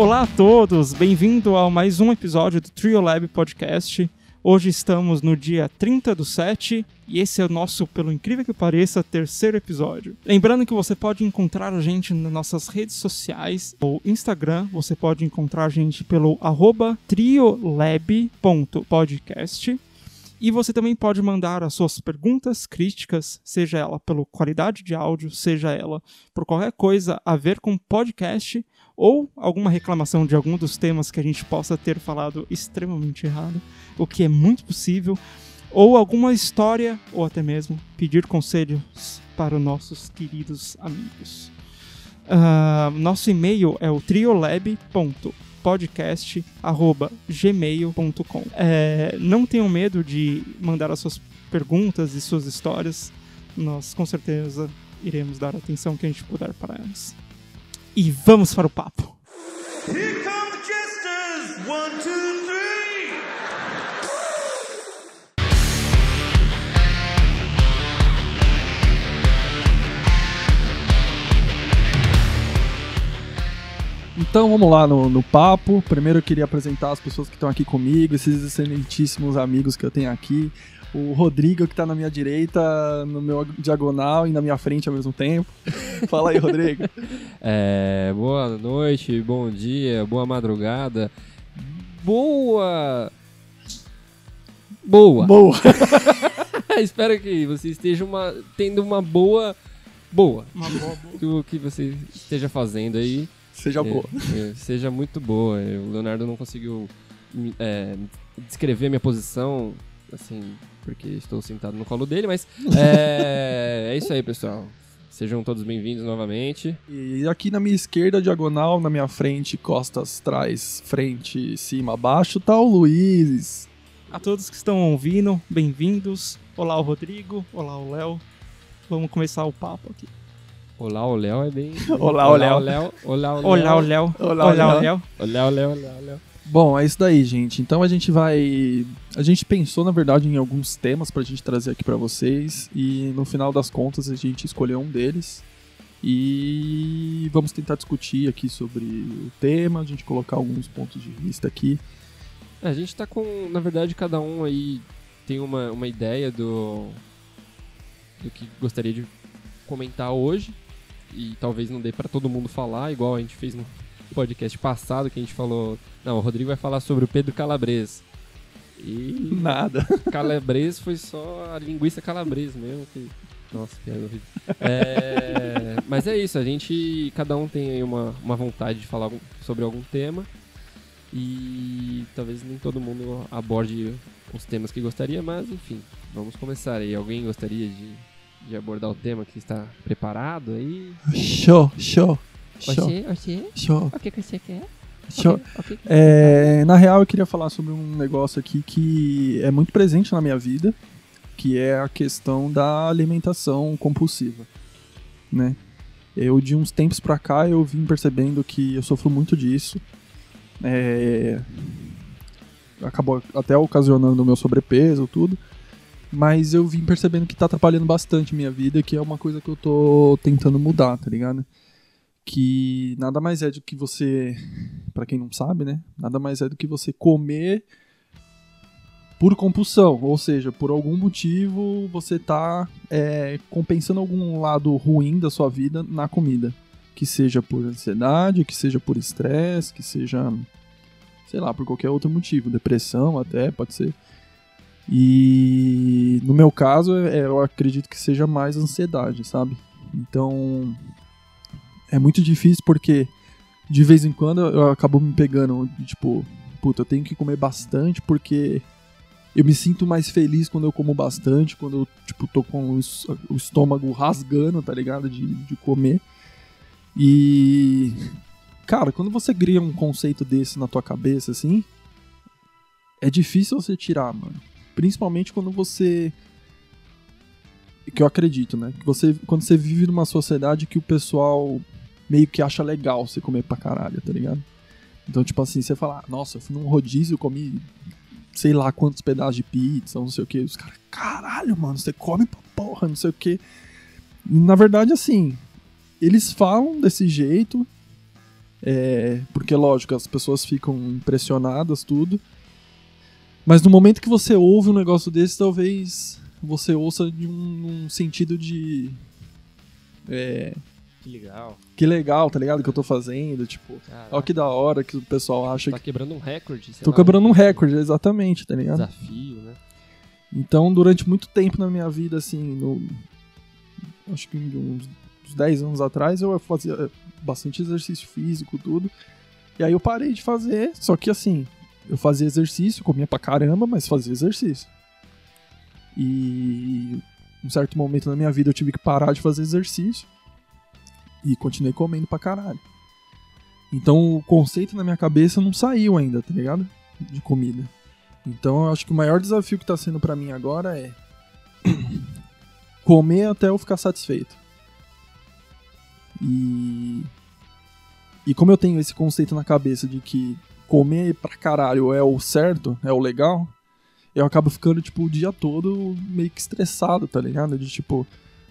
Olá a todos, bem-vindo a mais um episódio do Trio Lab Podcast. Hoje estamos no dia 30 do 7 e esse é o nosso, pelo incrível que pareça, terceiro episódio. Lembrando que você pode encontrar a gente nas nossas redes sociais, ou Instagram, você pode encontrar a gente pelo triolab.podcast. E você também pode mandar as suas perguntas, críticas, seja ela pela qualidade de áudio, seja ela por qualquer coisa a ver com podcast ou alguma reclamação de algum dos temas que a gente possa ter falado extremamente errado, o que é muito possível, ou alguma história, ou até mesmo pedir conselhos para os nossos queridos amigos. Uh, nosso e-mail é o triolab.podcast.gmail.com. É, não tenham medo de mandar as suas perguntas e suas histórias. Nós com certeza iremos dar a atenção que a gente puder para elas. E vamos para o papo. Here come the jesters! One, two, three! Então vamos lá no, no papo. Primeiro eu queria apresentar as pessoas que estão aqui comigo, esses excelentíssimos amigos que eu tenho aqui. O Rodrigo, que está na minha direita, no meu diagonal e na minha frente ao mesmo tempo. Fala aí, Rodrigo. É, boa noite, bom dia, boa madrugada. Boa. Boa. Boa. Espero que você esteja uma, tendo uma boa. Boa. Uma boa, boa. O que você esteja fazendo aí. Seja boa. É, seja muito boa. O Leonardo não conseguiu é, descrever minha posição, assim, porque estou sentado no colo dele, mas é, é isso aí, pessoal. Sejam todos bem-vindos novamente. E aqui na minha esquerda, diagonal, na minha frente, costas, trás, frente, cima, abaixo, tá o Luiz. A todos que estão ouvindo, bem-vindos. Olá, o Rodrigo. Olá, o Léo. Vamos começar o papo aqui. Olá, o Léo é bem. Olá, o Léo. Olá, o Léo. Olá, o Léo. Olá, o Léo. Olá, o Léo. Olá, o Léo. Bom, é isso daí, gente. Então a gente vai. A gente pensou, na verdade, em alguns temas pra gente trazer aqui para vocês. E no final das contas a gente escolheu um deles. E vamos tentar discutir aqui sobre o tema, a gente colocar alguns pontos de vista aqui. É, a gente tá com, na verdade, cada um aí tem uma, uma ideia do, do que gostaria de comentar hoje e talvez não dê para todo mundo falar, igual a gente fez no podcast passado, que a gente falou. Não, o Rodrigo vai falar sobre o Pedro Calabres. E. Nada. Calabres foi só a linguiça calabresa mesmo. Que... Nossa, que horrível. É... Mas é isso, a gente. Cada um tem aí uma, uma vontade de falar sobre algum tema. E talvez nem todo mundo aborde os temas que gostaria, mas enfim, vamos começar aí. Alguém gostaria de de abordar o tema que está preparado aí? Show, show. Show. Você, você? Show. O que, que você quer? Show. O que, que é, na real, eu queria falar sobre um negócio aqui que é muito presente na minha vida, que é a questão da alimentação compulsiva, né? Eu, de uns tempos pra cá, eu vim percebendo que eu sofro muito disso. É... Acabou até ocasionando o meu sobrepeso, tudo mas eu vim percebendo que tá atrapalhando bastante minha vida, que é uma coisa que eu tô tentando mudar, tá ligado? Que nada mais é do que você, para quem não sabe, né? Nada mais é do que você comer por compulsão, ou seja, por algum motivo você tá é, compensando algum lado ruim da sua vida na comida. Que seja por ansiedade, que seja por estresse, que seja, sei lá, por qualquer outro motivo, depressão até, pode ser. E no meu caso, é, eu acredito que seja mais ansiedade, sabe? Então é muito difícil porque de vez em quando eu acabo me pegando, tipo, puta, eu tenho que comer bastante porque eu me sinto mais feliz quando eu como bastante, quando eu, tipo, tô com o estômago rasgando, tá ligado? De, de comer. E. Cara, quando você cria um conceito desse na tua cabeça, assim. É difícil você tirar, mano. Principalmente quando você que eu acredito, né? Que você, quando você vive numa sociedade que o pessoal meio que acha legal você comer pra caralho, tá ligado? Então, tipo assim, você fala, nossa, eu fui num rodízio, comi sei lá quantos pedaços de pizza, não sei o que. Os caras, caralho, mano, você come pra porra, não sei o que. Na verdade, assim, eles falam desse jeito, É, porque, lógico, as pessoas ficam impressionadas, tudo. Mas no momento que você ouve um negócio desse, talvez você ouça de um, um sentido de. É, Que legal. que legal, tá ligado? Que eu tô fazendo. Tipo, Caraca. ó que da hora que o pessoal acha Tá que. quebrando um recorde. Tô lá, quebrando um recorde, exatamente, tá ligado? Desafio, né? Então, durante muito tempo na minha vida, assim, no, acho que uns, uns 10 anos atrás, eu fazia bastante exercício físico, tudo. E aí eu parei de fazer, só que assim, eu fazia exercício, comia pra caramba, mas fazia exercício. E um certo momento na minha vida eu tive que parar de fazer exercício e continuei comendo pra caralho. Então o conceito na minha cabeça não saiu ainda, tá ligado? De comida. Então eu acho que o maior desafio que tá sendo pra mim agora é comer até eu ficar satisfeito. E e como eu tenho esse conceito na cabeça de que comer pra caralho é o certo, é o legal, eu acabo ficando tipo o dia todo meio que estressado, tá ligado? De tipo,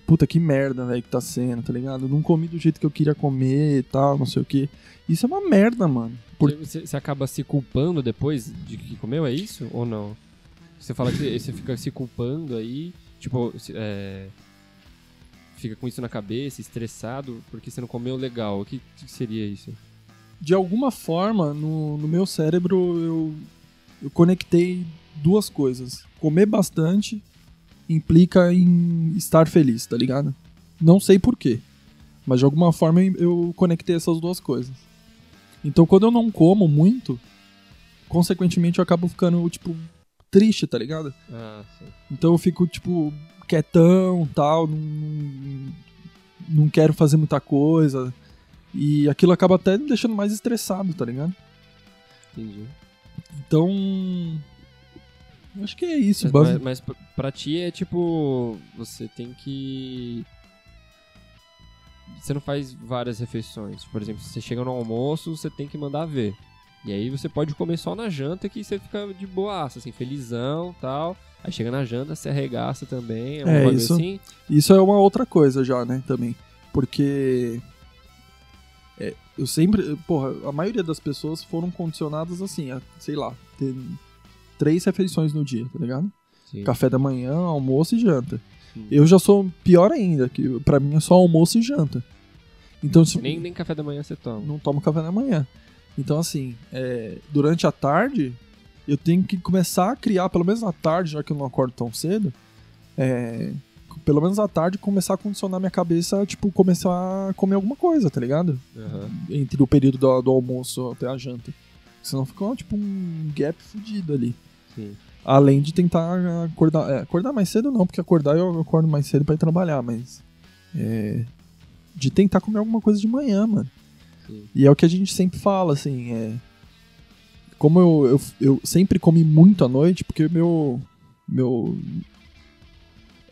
puta que merda, velho, que tá sendo, tá ligado? Eu não comi do jeito que eu queria comer e tal, não sei o que. Isso é uma merda, mano. Por- Você, você acaba se culpando depois de que comeu, é isso? Ou não? Você fala que você fica se culpando aí, tipo, é, fica com isso na cabeça, estressado, porque você não comeu legal. O que, que seria isso? de alguma forma, no, no meu cérebro, eu, eu conectei duas coisas. Comer bastante implica em estar feliz, tá ligado? Não sei porquê, mas de alguma forma eu, conectei essas duas coisas. Então, quando eu não como muito, consequentemente eu acabo ficando, tipo, triste, tá ligado? Ah, sim. Então eu fico, tipo, quietão tal, não, não, não quero fazer muita coisa. E aquilo acaba até me deixando mais estressado, tá ligado? Entendi. Então. Acho que é isso, Mas, mas, mas pra- pra ti é tipo. Você tem que. Você não faz várias refeições. Por exemplo, se você chega no almoço, você tem que mandar ver. E aí você pode comer só na janta que você fica de boaça, assim, felizão tal. Aí chega na janta, você arregaça também. É, É, isso- assim. Isso é uma outra coisa já, né, também. Porque. é, eu sempre. Porra, a maioria das pessoas foram condicionadas assim, a, sei lá, ter três refeições no dia, tá ligado? Sim. Café da manhã, almoço e janta. Sim. Eu já sou pior ainda, que pra mim é só almoço e janta. Então, se, Nem, nem café da manhã você toma. não tomo café da manhã. Então, assim, é, durante a tarde, eu tenho que começar a criar, pelo menos à tarde, já que eu não acordo tão cedo, é, pelo menos à tarde, começar a condicionar minha cabeça, tipo, começar a comer alguma coisa, tá ligado? Aham. Entre o período do, do almoço até a janta. Senão fica, tipo, um gap fudido ali. Sim. Além de tentar acordar. é, acordar mais cedo não, porque acordar eu acordo mais cedo pra ir trabalhar, mas. É, de tentar comer alguma coisa de manhã, mano. Sim. E é o que a gente sempre fala, assim, é. Como eu, eu, eu sempre comi muito à noite, porque meu. Meu.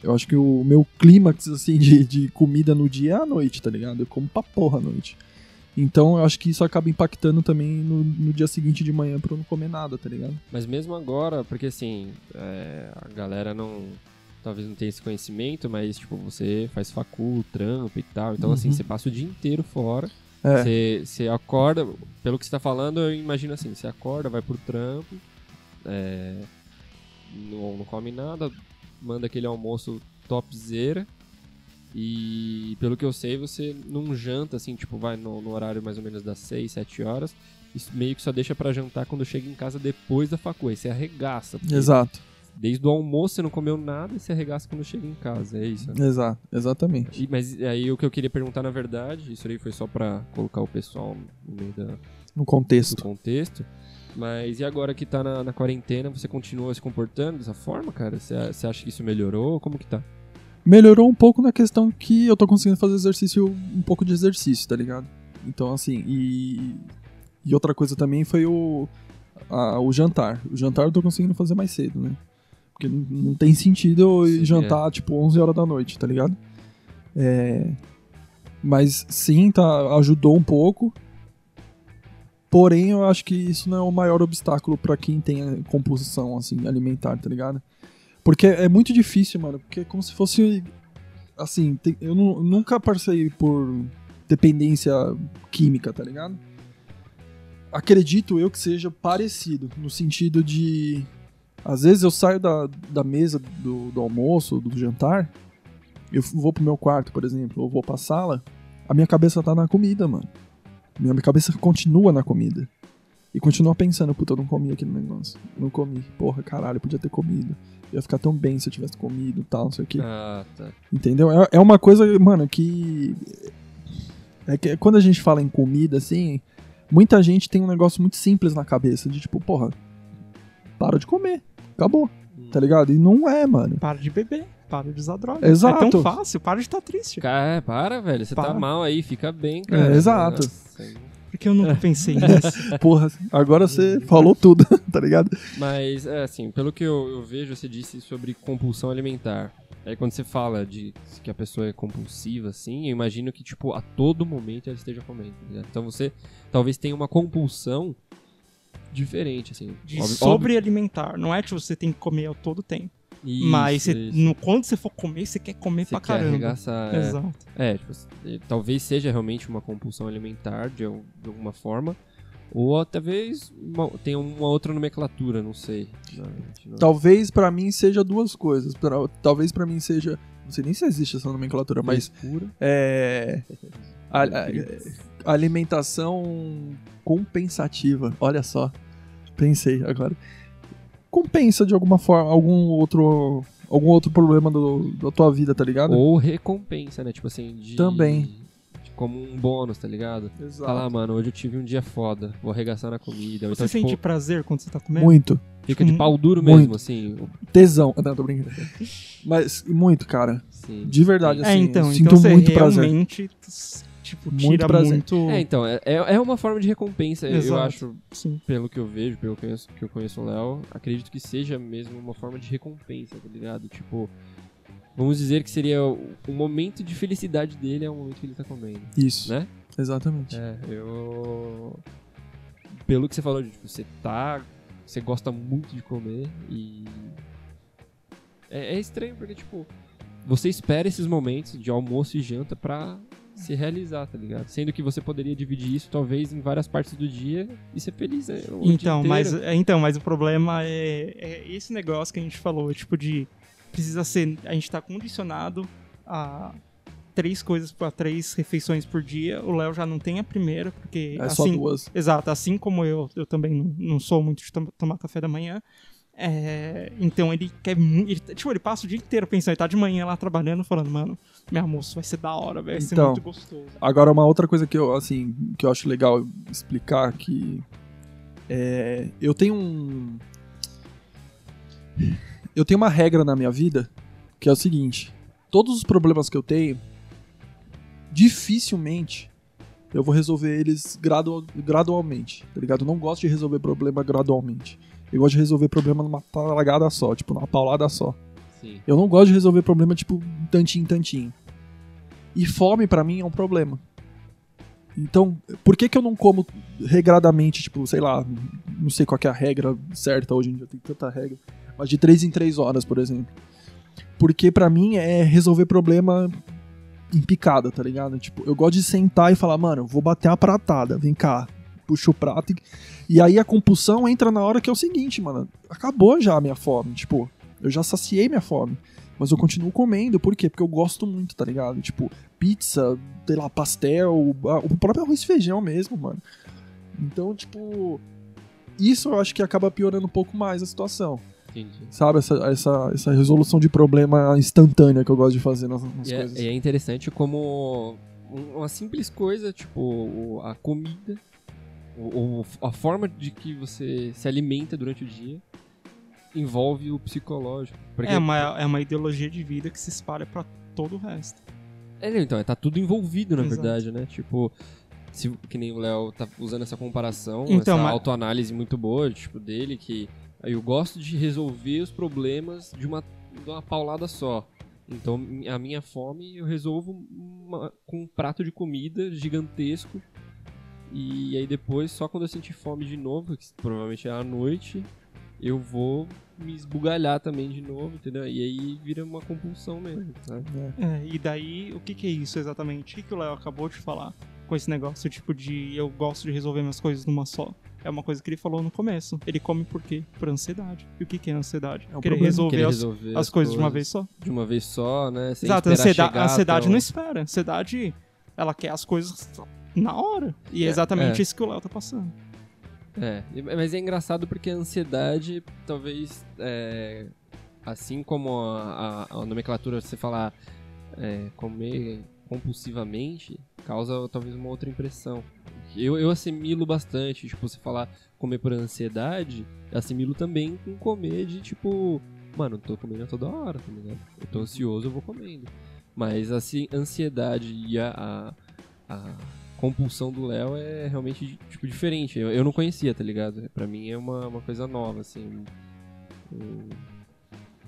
Eu acho que o meu clímax, assim, de, de comida no dia é à noite, tá ligado? Eu como pra porra à noite. Então eu acho que isso acaba impactando também no, no dia seguinte de manhã pra eu não comer nada, tá ligado? Mas mesmo agora, porque assim, é, a galera não. Talvez não tenha esse conhecimento, mas tipo, você faz facul, trampo e tal. Então, assim, Uhum. você passa o dia inteiro fora. É. Você, você acorda, pelo que você tá falando, eu imagino assim, você acorda, vai pro trampo, é, não, não come nada, manda aquele almoço topzera. E pelo que eu sei, você não janta assim, tipo, vai no, no horário mais ou menos das 6, 7 horas. Isso meio que só deixa pra jantar quando chega em casa depois da facu. Aí você arregaça. Exato, Desde o almoço você não comeu nada e você arregaça quando chega em casa. É isso. né? exato, exatamente. E- mas aí o que eu queria perguntar, na verdade, isso aí foi só pra colocar o pessoal no meio da, No do contexto. contexto. Mas e agora que tá na, na quarentena, você continua se comportando dessa forma, cara? Você você acha que isso melhorou? Como que tá? Melhorou um pouco na questão que eu tô conseguindo fazer exercício, um pouco de exercício, tá ligado? Então, assim, e. E outra coisa também foi o. a- o jantar. O jantar eu tô conseguindo fazer mais cedo, né? Porque não, não tem sentido eu Sim, jantar, tipo, 11 horas da noite, tá ligado? É. Mas sim, tá, ajudou um pouco. Porém, eu acho que isso não é o maior obstáculo pra quem tem a composição assim alimentar, tá ligado? Porque é muito difícil, mano, porque é como se fosse assim, tem- eu nu- nunca passei por dependência química, tá ligado? acredito eu que seja parecido, no sentido de. Às vezes eu saio da, da mesa do, do almoço, do jantar, eu vou pro meu quarto, por exemplo, ou vou pra sala, a minha cabeça tá na comida, mano. Minha cabeça continua na comida. E continua pensando, puta, eu não comi aquele negócio. Não comi. Porra, caralho, eu podia ter comido. Ia ficar tão bem se eu tivesse comido e tal, não sei o que. Ah, tá. Entendeu? É, é uma coisa, mano, que. É que quando a gente fala em comida, assim, muita gente tem um negócio muito simples na cabeça, de tipo, porra, para de comer. Acabou. Hum. Tá ligado? E não é, mano. Para de beber, para de usar droga. Exato. É tão fácil, para de estar triste. Cara, é, para, velho. Você tá Para. mal aí, fica bem, cara. É, exato. Nossa. Porque eu nunca pensei nisso. Porra, agora você falou tudo, tá ligado? Mas, é assim, pelo que eu, eu vejo, você disse sobre compulsão alimentar. Aí quando você fala de que a pessoa é compulsiva, assim, eu imagino que, tipo, a todo momento ela esteja comendo. ligado? Então você talvez tenha uma compulsão diferente, assim. De Óbvio- sobre alimentar. Não é que você tem que comer a todo tempo. Isso, mas isso. no, quando você for comer, você quer comer Você pra quer caramba. arregaçar, é. Exato. É, tipo, talvez seja realmente uma compulsão alimentar de, de alguma forma. Ou talvez uma, tenha uma outra nomenclatura, não sei. Não, Talvez pra mim seja duas coisas. Pra- Talvez pra mim seja. Não sei nem se existe essa nomenclatura, mas. Frescura. É. a- a- alimentação compensativa. Olha só. Pensei agora. Compensa de alguma forma algum outro. Algum outro problema do, da tua vida, tá ligado? Ou recompensa, né? Tipo assim, de. Também. de como um bônus, tá ligado? Exato. Fala, ah, mano, hoje eu tive um dia foda, vou arregaçar na comida. Você então, sente tipo, prazer quando você tá comendo? Muito. fica de pau duro Muito. mesmo, assim. Tesão. Não, tô brincando. Mas muito, cara. Sim. De verdade, É, assim. então, eu então sinto você muito prazer. realmente tipo, Muito tira prazer. muito. É, então, é, é é uma forma de recompensa, eu Exato. acho, Sim. pelo que eu vejo, pelo que eu conheço, que eu conheço o Léo, acredito que seja mesmo uma forma de recompensa, tá ligado? Tipo, vamos dizer que seria o, o momento de felicidade dele é o momento que ele tá comendo, Isso. né? Exatamente. É, eu. Pelo que você falou, de, tipo, você tá. Você gosta muito de comer e. É, é estranho porque, tipo, você espera esses momentos de almoço e janta pra se realizar, tá ligado? Sendo que você poderia dividir isso talvez em várias partes do dia e ser feliz, né? Então, mas, é, então, mas o problema é, é esse negócio que a gente falou, tipo de precisa ser, a gente tá condicionado a três coisas para três refeições por dia. O Léo já não tem a primeira, porque É só assim, duas. exato, assim como eu, eu também não, não sou muito de tom- tomar café da manhã. É, então ele quer muito. Ele, tipo, ele passa o dia inteiro pensando, ele tá de manhã lá trabalhando, falando, mano, meu almoço vai ser da hora, vai ser Então. muito gostoso. Agora, uma outra coisa que eu, assim, que eu acho legal explicar que é, eu tenho um eu tenho uma regra na minha vida que é o seguinte: todos os problemas que eu tenho, dificilmente eu vou resolver eles gradu- gradualmente, tá ligado? Eu não gosto de resolver problema gradualmente. Eu gosto de resolver problema numa talagada só, tipo, numa paulada só. Sim. Eu não gosto de resolver problema tipo tantinho, tantinho. E fome pra mim é um problema. Então, por que que eu não como regradamente, tipo, sei lá, não sei qual é a regra certa hoje em dia, tem tanta regra, mas de 3 em 3 horas, por exemplo. Porque pra mim é resolver problema em picada, tá ligado? Tipo, eu gosto de sentar e falar, mano, vou bater uma pratada, vem cá, puxa o prato. E, e aí a compulsão entra na hora que é o seguinte, mano, acabou já a minha fome, tipo, eu já saciei minha fome. Mas eu continuo comendo, por quê? Porque eu gosto muito, tá ligado? Tipo, pizza, sei lá, pastel, o próprio arroz e feijão mesmo, mano. Então, tipo, isso eu acho que acaba piorando um pouco mais a situação. Entendi. Sabe? Essa, essa, essa resolução de problema instantânea que eu gosto de fazer nas, nas E é, coisas. e é interessante como um- uma simples coisa, tipo a comida, o- o- a forma de que você se alimenta durante o dia, envolve o psicológico. Porque, É, uma, é uma ideologia de vida que se espalha pra todo o resto. É, então, tá tudo envolvido, na Exato. verdade, né? Tipo, se, que nem o Léo tá usando essa comparação, Então, essa mas- autoanálise muito boa, tipo, dele, que eu gosto de resolver os problemas de uma, de uma paulada só. Então, a minha fome eu resolvo uma- com um prato de comida gigantesco. E aí depois, só quando eu sentir fome de novo, que provavelmente é à noite, eu vou me esbugalhar também de novo, entendeu? E aí vira uma compulsão mesmo, sabe? É, e daí, o que, que é isso exatamente? O que, que o Léo acabou de falar? com esse negócio, tipo, de eu gosto de resolver minhas coisas numa só. É uma coisa que ele falou no começo. Ele come por quê? Por ansiedade. E o que, que é ansiedade? É um Querer problema. resolver, Querer as, resolver as coisas de uma vez só. De uma vez só, né? Sem Exato, ansiedade, ansiedade não espera. A ansiedade, ela quer as coisas na hora. E é É, exatamente é. isso que o Léo tá passando. É, mas é engraçado porque a ansiedade, talvez, é, assim como a, a- a nomenclatura, você falar é, comer compulsivamente, causa talvez uma outra impressão. Eu, eu assimilo bastante, tipo, você falar comer por ansiedade, assimilo também com comer de tipo, mano, tô comendo toda hora, tá ligado? Eu tô ansioso, eu vou comendo. Mas assim, ansiedade e a, a, a compulsão do Léo é realmente tipo diferente. Eu, eu não conhecia, tá ligado? Pra mim é uma, uma coisa nova, assim. um-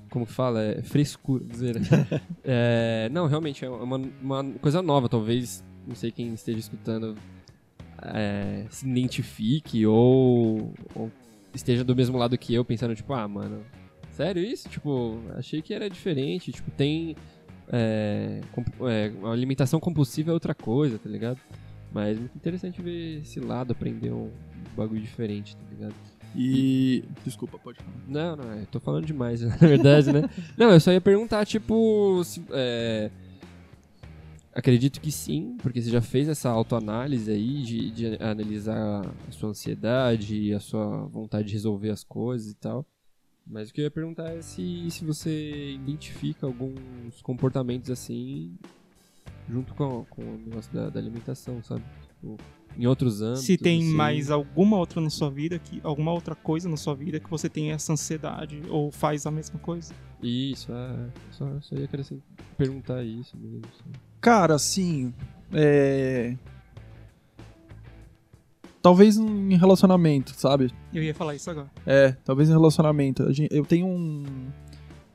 como que fala? É frescura, dizer. é, não, realmente é uma, uma coisa nova. Talvez, não sei quem esteja escutando é, se identifique ou, ou esteja do mesmo lado que eu, pensando, tipo, ah, mano, sério isso? Tipo, achei que era diferente. Tipo, tem. É, é, uma alimentação compulsiva é outra coisa, tá ligado? Mas é muito interessante ver esse lado, aprender um bagulho diferente, tá ligado? E. Desculpa, pode falar. Não, não, eu tô falando demais, na verdade, né? Não, eu só ia perguntar, tipo, se, é, acredito que sim, porque você já fez essa autoanálise aí de, de analisar a sua ansiedade, a sua vontade de resolver as coisas e tal. Mas o que eu ia perguntar é se, se você identifica alguns comportamentos assim junto com, com o negócio da, da alimentação, sabe? Tipo, em outros âmbitos. Se tem assim. mais alguma outra na sua vida, que, alguma outra coisa na sua vida que você tem essa ansiedade ou faz a mesma coisa. Isso, é. Só, só ia querer assim, perguntar isso mesmo. assim. Cara, assim. É. Talvez em relacionamento, sabe? Eu ia falar isso agora. É, talvez em relacionamento. A gente- Eu tenho um,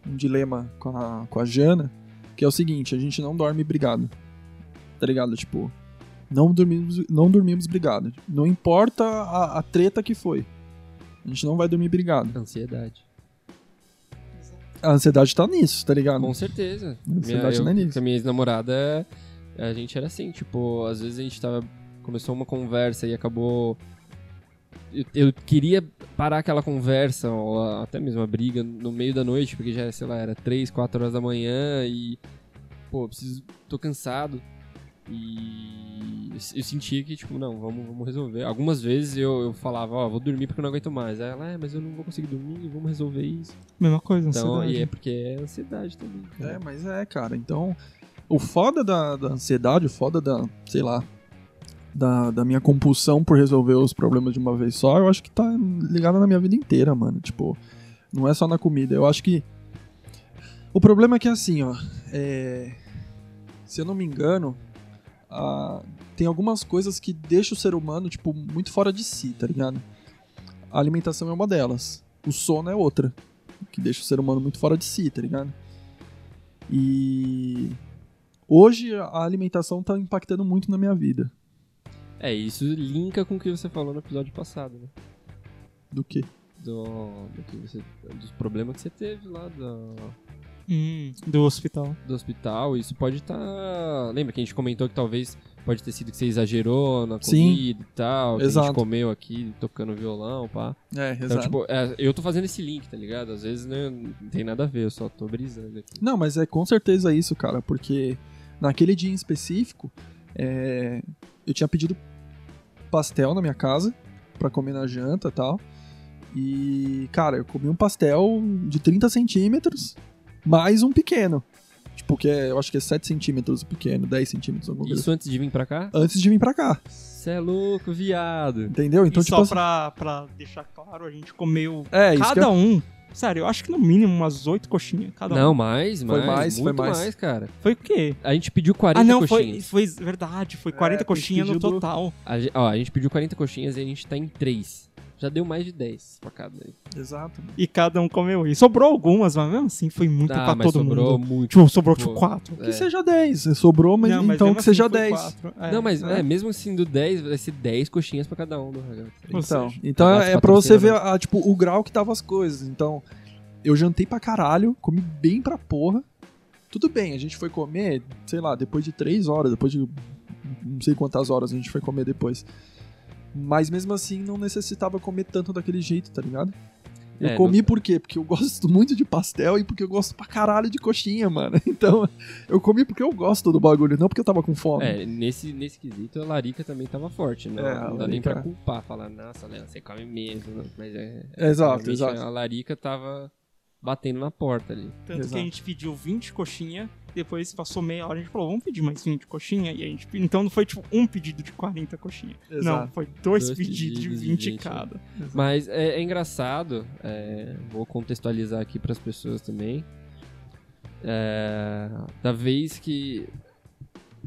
um dilema com a, com a Jana, que é o seguinte, a gente não dorme brigado. Tá ligado? Tipo, não dormimos, não dormimos brigado. Não importa a, a treta que foi. A gente não vai dormir brigado. Ansiedade. A ansiedade tá nisso, tá ligado? Com certeza. Ansiedade eu, não é nisso. Com a minha ex-namorada, a gente era assim, tipo, às vezes a gente tava. Começou uma conversa e acabou. Eu, eu queria parar aquela conversa, ou a- até mesmo a briga, no meio da noite, porque já, sei lá, era 3, 4 horas da manhã e. Pô, preciso. tô cansado. E eu, sentia que, tipo, não, vamos, vamos resolver. Algumas vezes eu, eu falava, ó, vou dormir porque eu não aguento mais. Aí ela, é, mas eu não vou conseguir dormir, vamos resolver isso. Mesma coisa, Então, ansiedade. e é porque é ansiedade também. cara. É, mas é, cara. Então, o foda da, da ansiedade, o foda da, sei lá, da, da minha compulsão por resolver os problemas de uma vez só, eu acho que tá ligado na minha vida inteira, mano. Tipo, não é só na comida. Eu acho que. O problema é que, assim, ó. é, Se eu não me engano, ah, tem algumas coisas que deixam o ser humano, tipo, muito fora de si, tá ligado? A alimentação é uma delas. O sono é outra. Que deixa o ser humano muito fora de si, tá ligado? E hoje a alimentação tá impactando muito na minha vida. É, isso linka com o que você falou no episódio passado, né? Do que? Do, do que você, dos problemas que você teve lá do, Hum, do hospital. do hospital. Isso pode estar. Lembra que a gente comentou que talvez pode ter sido que você exagerou na Sim. comida e tal. Que a Exato. gente comeu aqui tocando violão, pá. É, Então, tipo, é, eu tô fazendo esse link, tá ligado? Às vezes né, não tem nada a ver, eu só tô brisando aqui. Não, mas é com certeza isso, cara, porque naquele dia em específico, é, eu tinha pedido pastel na minha casa pra comer na janta e tal. E, cara, eu comi um pastel de 30 centímetros mais um pequeno. Tipo, que é, eu acho que é 7 centímetros o pequeno, 10 centímetros, alguma coisa Isso antes de vir pra cá? assim. Antes de vir pra cá, Cê é louco, viado. entendeu? Então, e tipo só assim- pra, pra deixar claro, a gente comeu É, cada eu- um. Sério, eu acho que no mínimo umas oito coxinhas cada Não, um. mais, Foi mais. mais, foi muito mais. mais, cara. Foi o quê? A gente pediu 40 ah, não, foi, coxinhas. foi verdade, foi 40 É, coxinhas no pediu do- total. A, ó, a gente pediu 40 coxinhas e a gente tá em 3. Já deu mais de 10 pra cada. aí. Exato. E cada um comeu isso. Sobrou algumas, mas mesmo assim foi muito Ah, pra mas todo sobrou mundo. muito. Tipo, sobrou tipo Pô. 4. Que seja 10, sobrou, mas, Não, mas então mesmo que seja assim foi 10. quatro. É, não, mas é. é, mesmo sendo 10, vai ser 10 coxinhas pra cada um do. Ou Então, seja, então Abraço é pra você ver patrocinador. a, tipo, o grau que tava as coisas. Então, eu jantei pra caralho, comi bem pra porra. Tudo bem, a gente foi comer, sei lá, depois de três horas, depois de não sei quantas horas a gente foi comer depois. Mas mesmo assim não necessitava comer tanto daquele jeito, tá ligado? Eu É, comi não- por quê? Porque eu gosto muito de pastel e porque eu gosto pra caralho de coxinha, mano. Então, eu comi porque eu gosto do bagulho, não porque eu tava com fome. É, nesse, nesse quesito, a Larica também tava forte, né? É, não dá nem pra culpar, falar, nossa, Léo, você come mesmo. Mas é. Exato, realmente exato. A Larica tava batendo na porta ali. Tanto Exato. que a gente pediu 20 coxinha, depois passou meia hora, a gente falou, vamos pedir mais 20 coxinha? E a gente, então não foi tipo um pedido de 40 coxinha. Não, Exato. foi dois, Dois pedidos, pedidos de de 20 20, cada. Mas é, é engraçado, é, vou contextualizar aqui pras pessoas também. É, da vez que.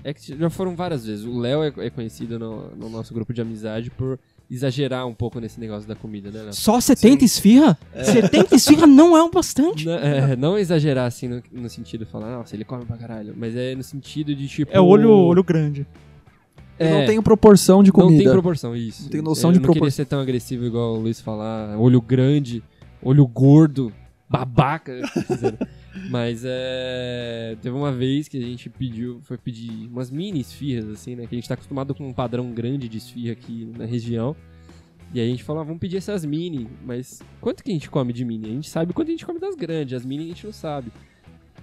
É que já foram várias vezes. O Léo é, é conhecido no, no nosso grupo de amizade por exagerar um pouco nesse negócio da comida, né, Léo? Só 70 esfirra? 70 esfirra não é o bastante. Não, é, não exagerar assim no, no sentido de falar, nossa, ele come pra caralho. Mas é no sentido de tipo. É o olho, olho grande. Eu É, não tenho proporção de não comida. tem proporção, isso. Não tem noção Eu de não queria propor- ser tão agressivo igual o Luiz falar, olho grande, olho gordo, babaca. Mas é. Teve uma vez que a gente pediu, foi pedir umas mini esfirras, assim, né? Que a gente tá acostumado com um padrão grande de esfirra aqui na região. E aí a gente falou, ah, vamos pedir essas mini, mas quanto que a gente come de mini? A gente sabe quanto a gente come das grandes, as mini a gente não sabe.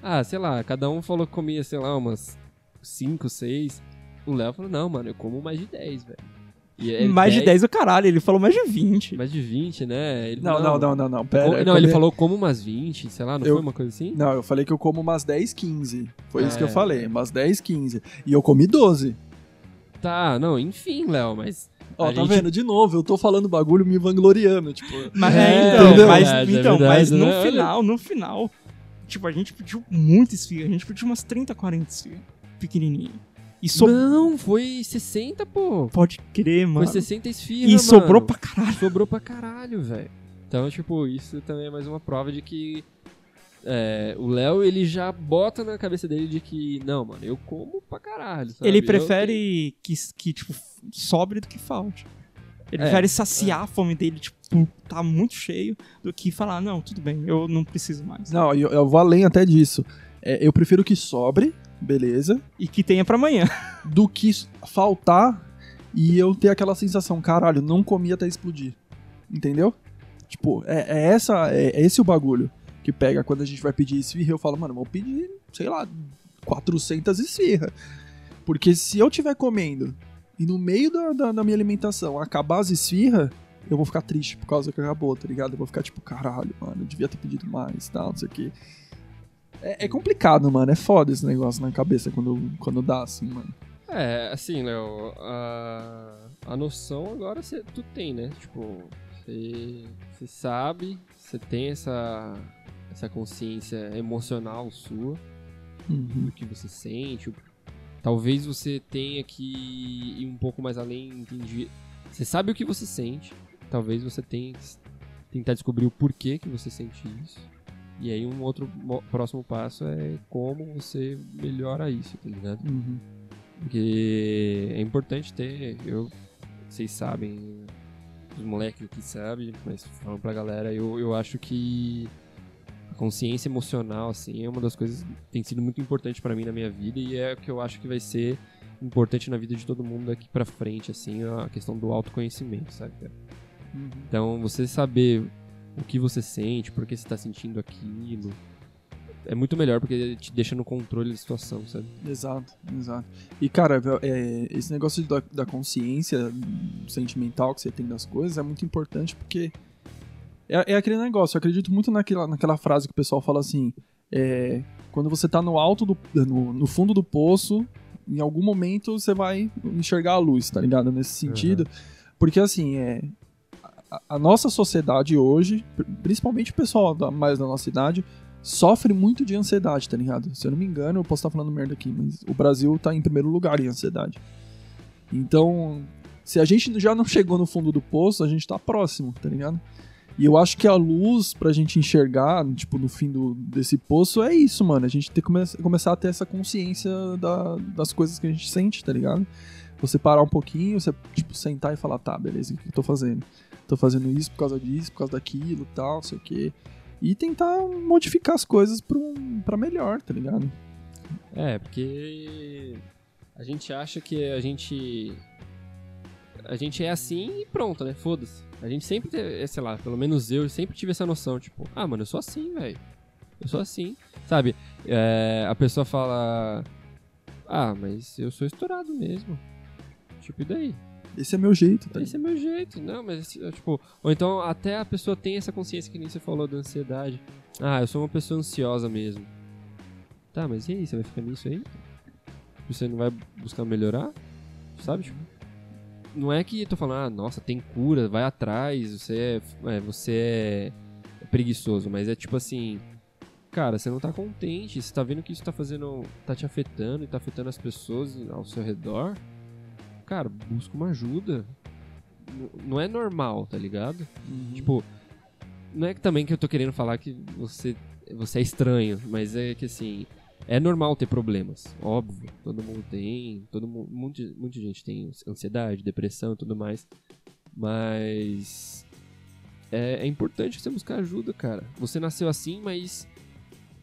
Ah, sei lá, cada um falou que comia, sei lá, umas 5, 6. O Léo falou, não, mano, eu como mais de 10, velho. E é mais de 10 o caralho, ele falou mais de 20. Mais de 20, né? Ele Não, não, não, não, não, pera. Como- não, ele falou como umas 20, sei lá, não Eu- foi uma coisa assim? Não, eu falei que eu como umas 10, 15. Foi isso que eu É. falei, umas 10, 15. E eu comi 12. Tá, não, enfim, Léo, mas. Ó, tá gente- vendo? De novo, eu tô falando bagulho me vangloriando, tipo... Mas, É, é, então, entendeu? mas, verdade, é então, verdade, mas no né? Final, no final, tipo, a gente pediu muita esfirra. A gente pediu umas 30, 40 esfirra. Pequenininha. E so... Não, foi 60, pô. Pode crer, mano. Foi 60 esfirra, E mano. sobrou pra caralho. Sobrou pra caralho, velho. Então, tipo, isso também é mais uma prova de que é, o Léo, ele já bota na cabeça dele de que, não, mano, eu como pra caralho, sabe? Ele Eu prefere que, que, tipo, sobre do que falte. Ele É, prefere saciar a fome dele, tipo, tá muito cheio, do que falar, não, tudo bem, eu não preciso mais. Não, eu, eu vou além até disso. É, eu prefiro que sobre, beleza, E que tenha pra amanhã. do que faltar e eu ter aquela sensação, caralho, não comi até explodir. Entendeu? Tipo, é, é essa, é, é esse o bagulho que pega quando a gente vai pedir esfirra. Eu falo, mano, vou pedir, sei lá, 400 esfirra. Porque se eu tiver comendo e no meio da, da, da minha alimentação acabar as esfirra, eu vou ficar triste por causa que acabou, tá ligado? Eu vou ficar tipo, caralho, mano, eu devia ter pedido mais, tal, não sei o que. É, é complicado, mano. É foda esse negócio na cabeça quando, quando dá assim, mano. É, assim, Léo, a, a noção agora cê, tu tem, né? Tipo, você sabe, você tem essa, essa consciência emocional sua Uhum. do que você sente. Talvez você tenha que ir um pouco mais além, entendi. Você sabe o que você sente, talvez você tenha que tentar descobrir o porquê que você sente isso. E aí um outro mo- próximo passo é como você melhora isso, tá ligado? Uhum. Porque é importante ter, eu, vocês sabem, os moleques aqui sabem, mas falando pra galera, eu, eu acho que a consciência emocional, assim, é uma das coisas que tem sido muito importante pra mim na minha vida e é o que eu acho que vai ser importante na vida de todo mundo daqui pra frente, assim, a questão do autoconhecimento, sabe? cara? Uhum. Então, você saber o que você sente, por que você tá sentindo aquilo, é muito melhor porque te deixa no controle da situação, sabe? Exato, exato. E, cara, é, esse negócio da, da consciência sentimental que você tem das coisas é muito importante porque é, é aquele negócio. Eu acredito muito naquela, naquela frase que o pessoal fala assim: é, quando você tá no alto do. No, no fundo do poço, em algum momento você vai enxergar a luz, tá ligado? Nesse sentido. Porque, assim, é. A- nossa sociedade hoje, pr- principalmente o pessoal da- mais da nossa idade, sofre muito de ansiedade, tá ligado? Se eu não me engano, eu posso estar falando merda aqui, mas o Brasil tá em primeiro lugar em ansiedade. Então, se a gente já não chegou no fundo do poço, a gente tá próximo, tá ligado? E eu acho que a luz pra gente enxergar, tipo, no fim do, desse poço é isso, mano. A gente tem que come começar a ter essa consciência da- das coisas que a gente sente, tá ligado? Você parar um pouquinho, você, tipo, sentar e falar, tá, beleza, o que eu tô fazendo? Tô fazendo isso por causa disso, por causa daquilo, tal, sei o quê. E tentar modificar as coisas pra, um, melhor, tá ligado? É, porque A gente acha que a gente. A gente é assim e pronto, né? Foda-se. A gente sempre teve, sei lá, pelo menos eu sempre tive essa noção, tipo, ah, mano, eu sou assim, velho. Eu sou assim. Sabe? É, a pessoa fala. Ah, mas eu sou estourado mesmo. Tipo, e daí? Esse é meu jeito, tá? Esse é meu jeito. Não, mas tipo. Ou então até a pessoa tem essa consciência que nem você falou da ansiedade. Ah, eu sou uma pessoa ansiosa mesmo. Tá, mas e aí? Você vai ficar nisso aí? Você não vai buscar melhorar? Sabe? Tipo, não é que tô falando, ah, nossa, tem cura, vai atrás, você é, é, você é preguiçoso, mas é tipo assim, cara, você não tá contente, você tá vendo que isso tá fazendo, tá te afetando e tá afetando as pessoas ao seu redor, cara, busca uma ajuda. Não é normal, tá ligado? Uhum. Tipo, não é que também que eu tô querendo falar que você, você é estranho, mas é que assim, é normal ter problemas, óbvio. Todo mundo tem, todo mundo, muita, muita gente tem ansiedade, depressão e tudo mais. Mas é, é importante você buscar ajuda, cara. Você nasceu assim, mas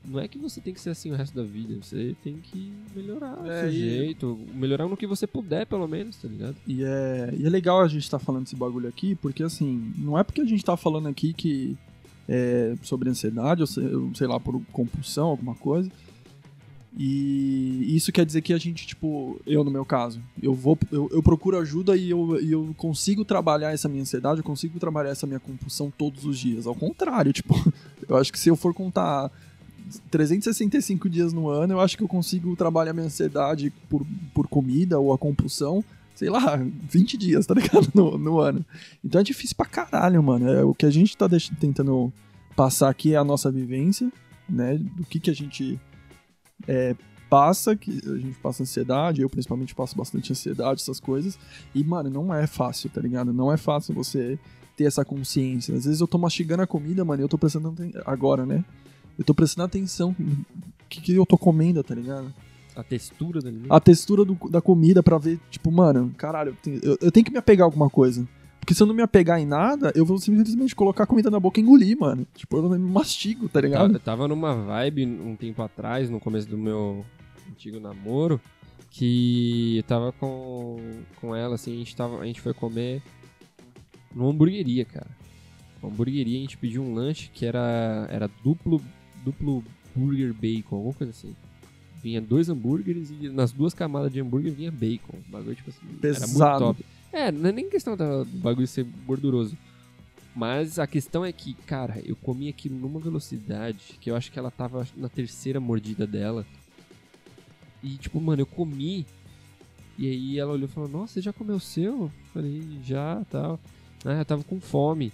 não é que você tem que ser assim o resto da vida. Você tem que melhorar o É, seu e- jeito, melhorar no que você puder, pelo menos, tá ligado? E é, e é legal a gente estar falando desse bagulho aqui, porque assim, não é porque a gente tá falando aqui que é sobre ansiedade, ou sei, sei lá, por compulsão, alguma coisa. E isso quer dizer que a gente, tipo, eu no meu caso, eu vou, eu, eu procuro ajuda e eu, e eu consigo trabalhar essa minha ansiedade, eu consigo trabalhar essa minha compulsão todos os dias. Ao contrário, tipo, eu acho que se eu for contar 365 dias no ano, eu acho que eu consigo trabalhar minha ansiedade por, por comida ou a compulsão, sei lá, 20 dias, tá ligado? No, no ano. Então é difícil pra caralho, mano. É, o que a gente tá deix- tentando passar aqui é a nossa vivência, né? Do que, que a gente é, passa, que a gente passa ansiedade, eu principalmente passo bastante ansiedade, essas coisas. E, mano, não é fácil, tá ligado? Não é fácil você ter essa consciência. Às vezes eu tô mastigando a comida, mano, e eu tô aten- agora, né? Eu tô prestando atenção no que, que eu tô comendo, tá ligado? A textura dali. A textura do- da comida pra ver, tipo, mano, caralho, eu tenho, eu- eu tenho que me apegar a alguma coisa. Porque se eu não me apegar em nada, eu vou simplesmente colocar a comida na boca e engolir, mano. Tipo, eu não me mastigo, tá ligado? eu tava numa vibe um tempo atrás, no começo do meu antigo namoro, que eu tava com, com ela, assim, a gente, tava, a gente foi comer numa hamburgueria, cara. Uma hamburgueria, a gente pediu um lanche que era, era duplo, duplo burger bacon, alguma coisa assim. Vinha dois hambúrgueres e nas duas camadas de hambúrguer vinha bacon. O bagulho, tipo assim, era muito Pesado. top. É, não é nem questão do bagulho ser gorduroso. Mas a questão é que, cara, eu comi aquilo numa velocidade que eu acho que ela tava na terceira mordida dela. E, tipo, mano, eu comi. E aí ela olhou e falou: Nossa, você já comeu o seu? Eu Falei: Já, tal. Ah, eu tava com fome.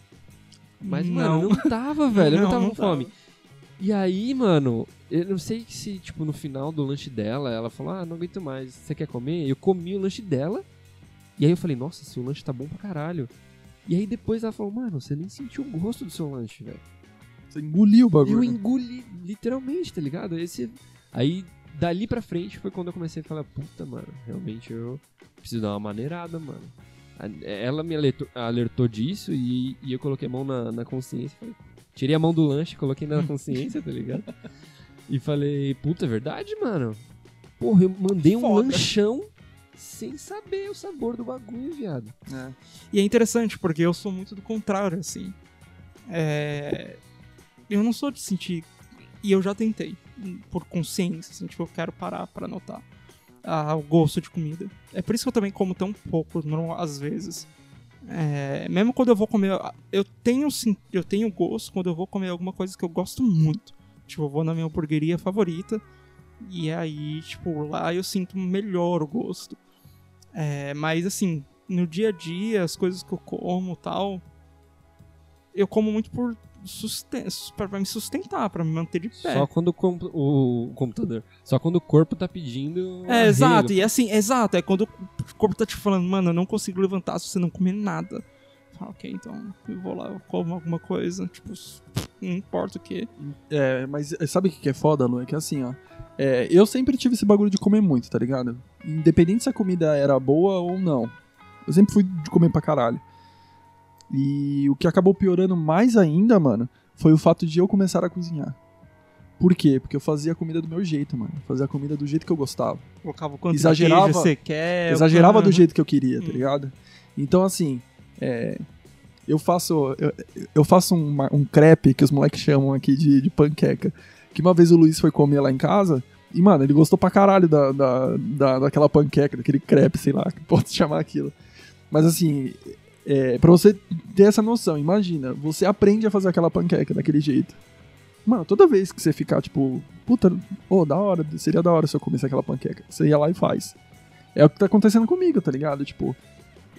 Mas, mano, Não. não tava, velho. eu não Não, tava não com fome. E aí, mano, eu não sei se, tipo, no final do lanche dela, ela falou: Ah, não aguento mais, você quer comer? Eu comi o lanche dela. E aí eu falei: Nossa, seu lanche tá bom pra caralho. E aí depois ela falou: Mano, você nem sentiu o gosto do seu lanche, velho. Você engoliu o bagulho. Eu engoli, literalmente, tá ligado? Esse... Aí, dali pra frente, foi quando eu comecei a falar, puta, mano, realmente eu preciso dar uma maneirada, mano. Ela me alertou, alertou disso e, e eu coloquei a mão na, na consciência. Falei, tirei a mão do lanche, coloquei na consciência, tá ligado? E falei, puta, é verdade, mano? Porra, eu mandei um Foda. lanchão sem saber o sabor do bagulho, viado. É. E é interessante, porque eu sou muito do contrário, assim. É... Eu não sou de sentir. E eu já tentei, por consciência, assim, tipo, eu quero parar pra notar ah, o gosto de comida. É por isso que eu também como tão pouco, normal, às vezes. É, mesmo quando eu vou comer. Eu tenho, eu tenho gosto quando eu vou comer alguma coisa que eu gosto muito. Tipo, eu vou na minha hamburgueria favorita. E aí, tipo, lá eu sinto melhor o gosto. É, mas assim, no dia a dia, as coisas que eu como tal, eu como muito por susten pra pra me sustentar, pra me manter de pé. Só quando o, com- o computador. Só quando o corpo tá pedindo. É, arrego. exato, e assim, exato, é quando o corpo tá te falando, mano, eu não consigo levantar se você não comer nada. Fala, ok, então eu vou lá, eu como alguma coisa, tipo, não importa o que. É, mas é, sabe o que que é foda, Lu? É que assim, ó. é, eu sempre tive esse bagulho de comer muito, tá ligado? Independente se a comida era boa ou não. Eu sempre fui de comer pra caralho. E o que acabou piorando mais ainda, mano, foi o fato de eu começar a cozinhar. Por quê? Porque eu fazia a comida do meu jeito, mano. Eu fazia a comida do jeito que eu gostava. Colocava o quanto Exagerava- você quer. Exagerava do jeito que eu queria, tá Hum. ligado? Então, assim, é, eu faço eu, eu faço uma- um crepe que os moleques chamam aqui de, de panqueca. Que uma vez o Luiz foi comer lá em casa e, mano, ele gostou pra caralho da, da, da- daquela panqueca, daquele crepe, sei lá, que pode chamar aquilo. Mas, assim, é, pra você ter essa noção, imagina, você aprende a fazer aquela panqueca daquele jeito. Mano, toda vez que você ficar, tipo, puta, ô, da hora, seria da hora se eu comesse aquela panqueca. Você ia lá e faz. É o que tá acontecendo comigo, tá ligado? Tipo,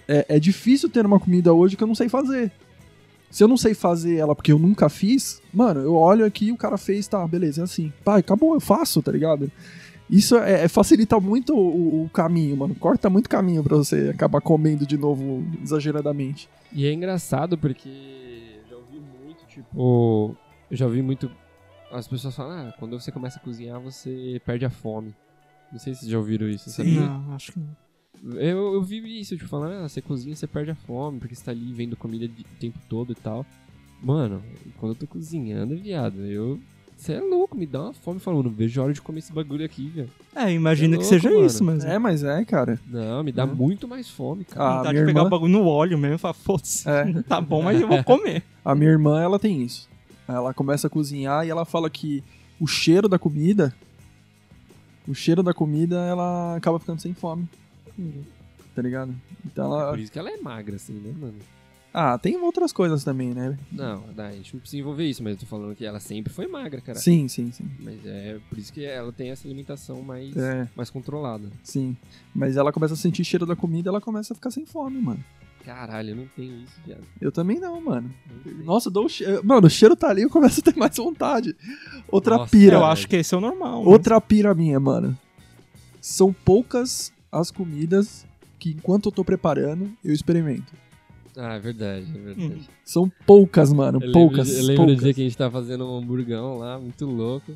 é, é difícil ter uma comida hoje que eu não sei fazer. Se eu não sei fazer ela porque eu nunca fiz, mano, eu olho aqui, o cara fez, tá, beleza, é assim. Pai, acabou, eu faço, tá ligado? Isso é, é- facilita muito o, o caminho, mano. Corta muito caminho pra você acabar comendo de novo exageradamente. E é engraçado porque eu já ouvi muito, tipo. Eu já ouvi muito. As pessoas falam, ah, quando você começa a cozinhar, você perde a fome. Não sei se vocês já ouviram isso, sabia? Não, acho que não. Eu, eu vi isso, tipo, falando, ah, você cozinha, você perde a fome, porque você tá ali vendo comida de- o tempo todo e tal. Mano, quando eu tô cozinhando, viado, eu. Você é louco, me dá uma fome falando, não vejo a hora de comer esse bagulho aqui, velho. É, imagina É que louco, seja mano. isso, mas. É, mas é, cara. Não, me dá Hum. muito mais fome, cara. Ah, vontade minha de pegar irmã- o bagulho no óleo mesmo e falar, foda-se, É. tá bom, mas eu vou comer. A minha irmã, ela tem isso. Ela começa a cozinhar e ela fala que o cheiro da comida, o cheiro da comida, ela acaba ficando sem fome, tá ligado? Então ela, Por isso que ela é magra, assim, né, mano? Ah, tem outras coisas também, né? Não, não, a gente não precisa envolver isso, mas eu tô falando que ela sempre foi magra, cara. Sim, sim, sim. Mas é por isso que ela tem essa alimentação mais, É, mais controlada. sim. Mas ela começa a sentir cheiro da comida, ela começa a ficar sem fome, mano. Caralho, eu não tenho isso, viado. Eu também não, mano. Não. Nossa, eu dou o cheiro. Mano, o cheiro tá ali, eu começo a ter mais vontade. Outra Nossa, pira. Eu acho que esse é o normal. mas- Outra pira minha, mano. São poucas as comidas que enquanto eu tô preparando, eu experimento. Ah, é verdade, é verdade. Uhum. São poucas, mano. Eu poucas. lembro, eu lembro do poucas. dia que a gente tava fazendo um hamburgão lá, muito louco.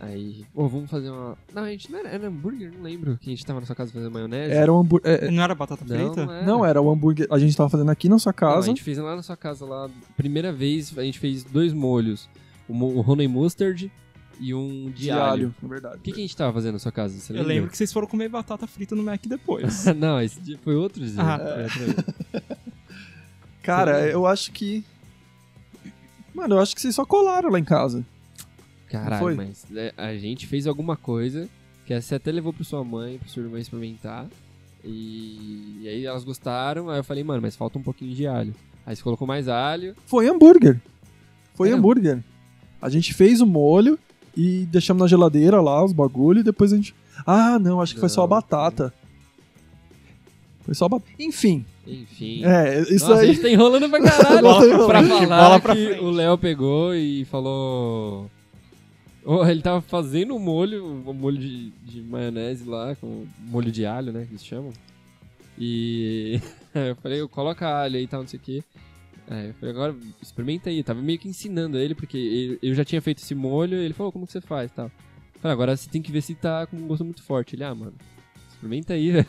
Aí, pô, vamos fazer uma. Não, a gente não era, era hambúrguer, não lembro. Que a gente tava na sua casa fazendo maionese. Era um hambúrguer. Não era batata Não, frita? não era. Não, era o hambúrguer. A gente tava fazendo aqui na sua Não, casa. a gente fez lá na sua casa lá. Primeira vez a gente fez dois molhos. O, mo- o honey mustard e um de, alho. na verdade. O que, que a gente tava fazendo na sua casa? Você Eu lembra? lembro que vocês foram comer batata frita no Mac depois. não, esse dia foi outro dia. Ah, vez. Cara, eu acho que. Mano, eu acho que vocês só colaram lá em casa. Caralho, mas é, a gente fez alguma coisa que você até levou pra sua mãe, pra sua irmã experimentar. E, e aí elas gostaram. Aí eu falei, mano, mas falta um pouquinho de alho. Aí você colocou mais alho. Foi hambúrguer. Foi É. hambúrguer. A gente fez o molho e deixamos na geladeira lá os bagulho e depois a gente. Ah, não, acho que foi só a Não. batata. Foi só a batata. Enfim. Enfim. É, isso Nossa, a aí. gente tá enrolando pra caralho Bola pra falar pra que frente. o Léo pegou e falou... Oh, ele tava fazendo um molho, um molho de, de maionese lá, com molho de alho, né, que eles chamam. E eu falei, coloca alho aí e tal, não sei o quê. Aí eu falei, agora experimenta aí. Tava meio que ensinando ele, porque eu já tinha feito esse molho, ele falou, como que você faz e tal. Eu falei, agora você tem que ver se tá com um gosto muito forte. Ele, ah, mano, experimenta aí, velho.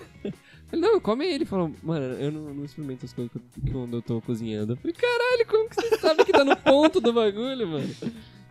Falei, não, come. Ele falou, mano, eu não, não experimento as coisas quando eu tô cozinhando. Eu falei, caralho, como que você sabe que tá no ponto do bagulho, mano?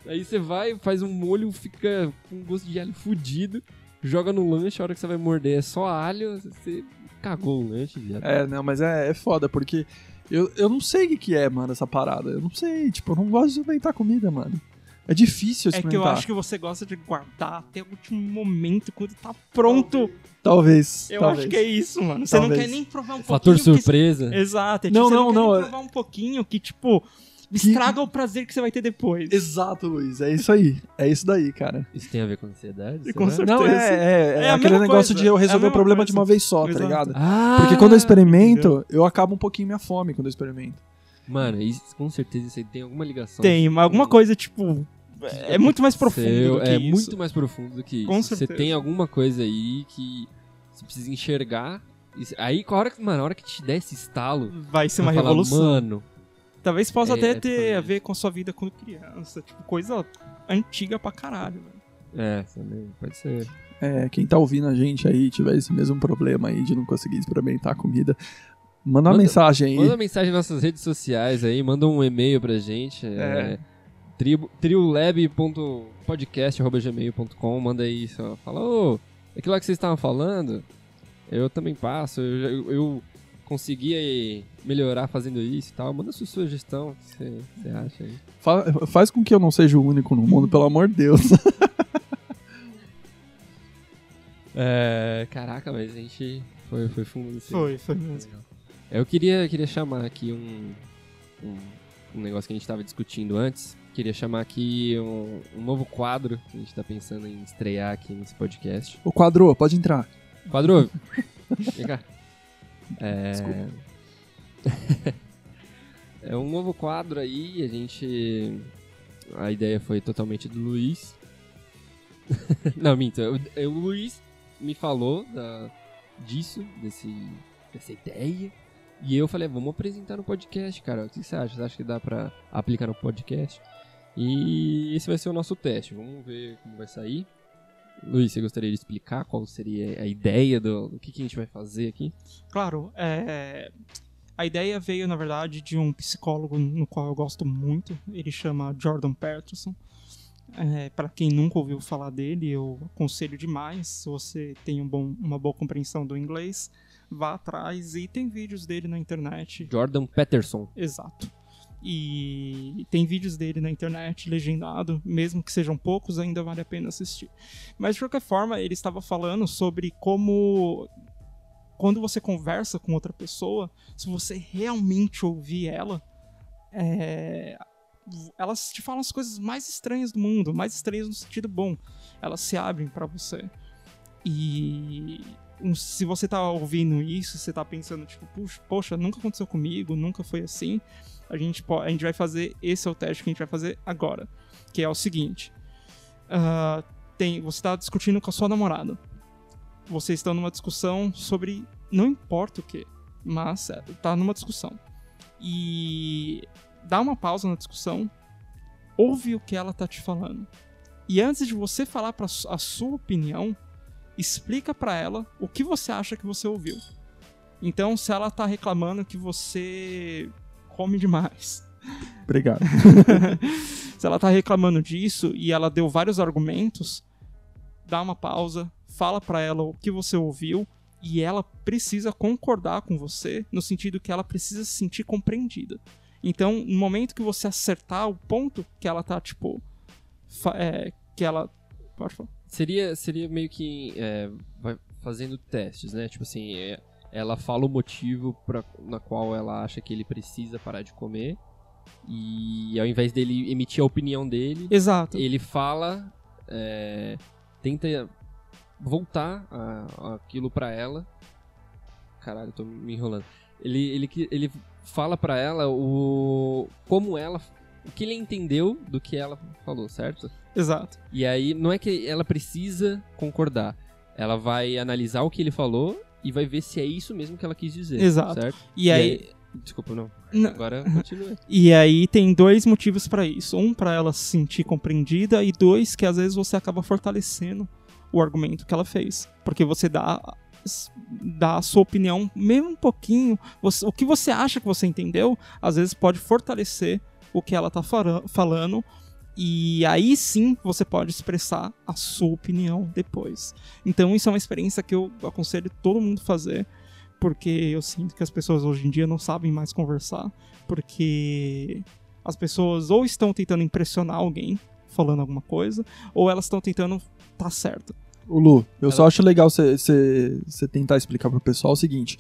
Aí você vai, faz um molho, fica com gosto de alho fudido, joga no lanche, a hora que você vai morder é só alho, você cagou o lanche, viado. É, não, mas é, é foda, porque eu, eu não sei o que, que é, mano, essa parada. Eu não sei, tipo, eu não gosto de experimentar comida, mano. É difícil É experimentar. que eu acho que você gosta de guardar até o último momento, quando tá pronto. Talvez. Eu talvez. acho que é isso, mano. Você não Talvez. quer nem provar um Fator pouquinho. porque surpresa. Exato, é Não, tipo, você não, não, não, quer é- nem provar um pouquinho que, tipo, estraga o prazer que você vai ter depois. Exato, Luiz. É isso aí. É isso daí, cara. Isso tem a ver com ansiedade? E com certeza. Não, é, é, é É aquele negócio coisa. de eu É resolver o mesma problema coisa. de uma vez só, tá Exato. ligado? Ah! Porque quando eu experimento, eu acabo um pouquinho minha fome quando eu experimento. Mano, isso, com certeza isso aí tem alguma ligação. Tem, mas alguma coisa, tipo. É muito mais profundo Seu- do que É isso. muito mais profundo do que isso. Com Você certeza. tem alguma coisa aí que você precisa enxergar. Aí, com a hora que, mano, a hora que te der esse estalo, Vai ser uma falar, revolução. Mano, Talvez possa É, até é ter a ver com a sua vida quando criança. Tipo, coisa antiga pra caralho, velho. é, também pode ser. É, quem tá ouvindo a gente aí tiver esse mesmo problema aí de não conseguir experimentar a comida, manda uma Manda- mensagem aí. Manda mensagem nas nossas redes sociais aí, manda um e-mail pra gente. É. É. triolab.podcast.gmail.com, manda aí, só fala, ô, aquilo lá que vocês estavam falando, eu também passo, eu, eu, eu consegui aí melhorar fazendo isso e tal, manda sua sugestão, o que você acha aí. Fa- faz com que eu não seja o único no mundo, pelo amor de Deus. É, caraca, mas a gente foi, foi fundo. Foi, foi mesmo. Eu queria, queria chamar aqui um, um, um negócio que a gente estava discutindo antes. Queria chamar aqui um, um novo quadro que a gente está pensando em estrear aqui nesse podcast. O quadro, pode entrar. Quadro! Vem cá. É... é um novo quadro aí, a gente... A ideia foi totalmente do Luiz. Não, minta. O, o Luiz me falou da, disso, desse, dessa ideia. E eu falei, vamos apresentar no podcast, cara. O que você acha? Você acha que dá pra aplicar no podcast? E esse vai ser o nosso teste. Vamos ver como vai sair. Luiz, você gostaria de explicar qual seria a ideia do, do que, que a gente vai fazer aqui? Claro, é, a ideia veio, na verdade, de um psicólogo no qual eu gosto muito. Ele chama Jordan Peterson. É, para quem nunca ouviu falar dele, eu aconselho demais. Se você tem um bom- uma boa compreensão do inglês, vá atrás e tem vídeos dele na internet. Jordan Peterson. Exato. E tem vídeos dele na internet legendado, mesmo que sejam poucos, ainda vale a pena assistir. Mas de qualquer forma, ele estava falando sobre como quando você conversa com outra pessoa, se você realmente ouvir ela, é, elas te falam as coisas mais estranhas do mundo, mais estranhas no sentido bom. Elas se abrem para você. E se você tá ouvindo isso, você tá pensando, tipo, puxa, poxa, nunca aconteceu comigo, nunca foi assim, a gente, a gente vai fazer, esse é o teste que a gente vai fazer agora. Que é o seguinte. ah, tem, você tá discutindo com a sua namorada. Vocês estão numa discussão sobre não importa o que, mas é, tá numa discussão. E dá uma pausa na discussão, ouve o que ela tá te falando. E antes de você falar para a sua opinião, explica pra ela o que você acha que você ouviu. Então, se ela tá reclamando que você come demais, Obrigado. se ela tá reclamando disso e ela deu vários argumentos, dá uma pausa, fala pra ela o que você ouviu e ela precisa concordar com você no sentido que ela precisa se sentir compreendida. Então, no momento que você acertar o ponto que ela tá tipo é, que ela pode falar. Seria, seria meio que é, vai fazendo testes, né? Tipo assim, é, ela fala o motivo pra, na qual ela acha que ele precisa parar de comer. E ao invés dele emitir a opinião dele, Exato. ele fala, é, tenta voltar a- aquilo pra ela. Caralho, eu tô me enrolando. Ele, ele, ele fala pra ela o como ela, o que ele entendeu do que ela falou, certo? Exato. E aí não é que ela precisa concordar, ela vai analisar o que ele falou e vai ver se é isso mesmo que ela quis dizer, Exato. certo? E, aí, desculpa não. Não. Agora continua. E aí tem dois motivos pra isso. Um, pra ela se sentir compreendida, e dois, que às vezes você acaba fortalecendo o argumento que ela fez. Porque você dá, dá a sua opinião, mesmo um pouquinho. você- o que você acha que você entendeu, às vezes pode fortalecer o que ela tá falando. E aí sim você pode expressar a sua opinião depois. Então isso é uma experiência que eu aconselho todo mundo fazer. Porque eu sinto que as pessoas hoje em dia não sabem mais conversar porque as pessoas ou estão tentando impressionar alguém falando alguma coisa, ou elas estão tentando tá certo. O Lu, eu Ela- só acho legal você tentar explicar pro pessoal o seguinte: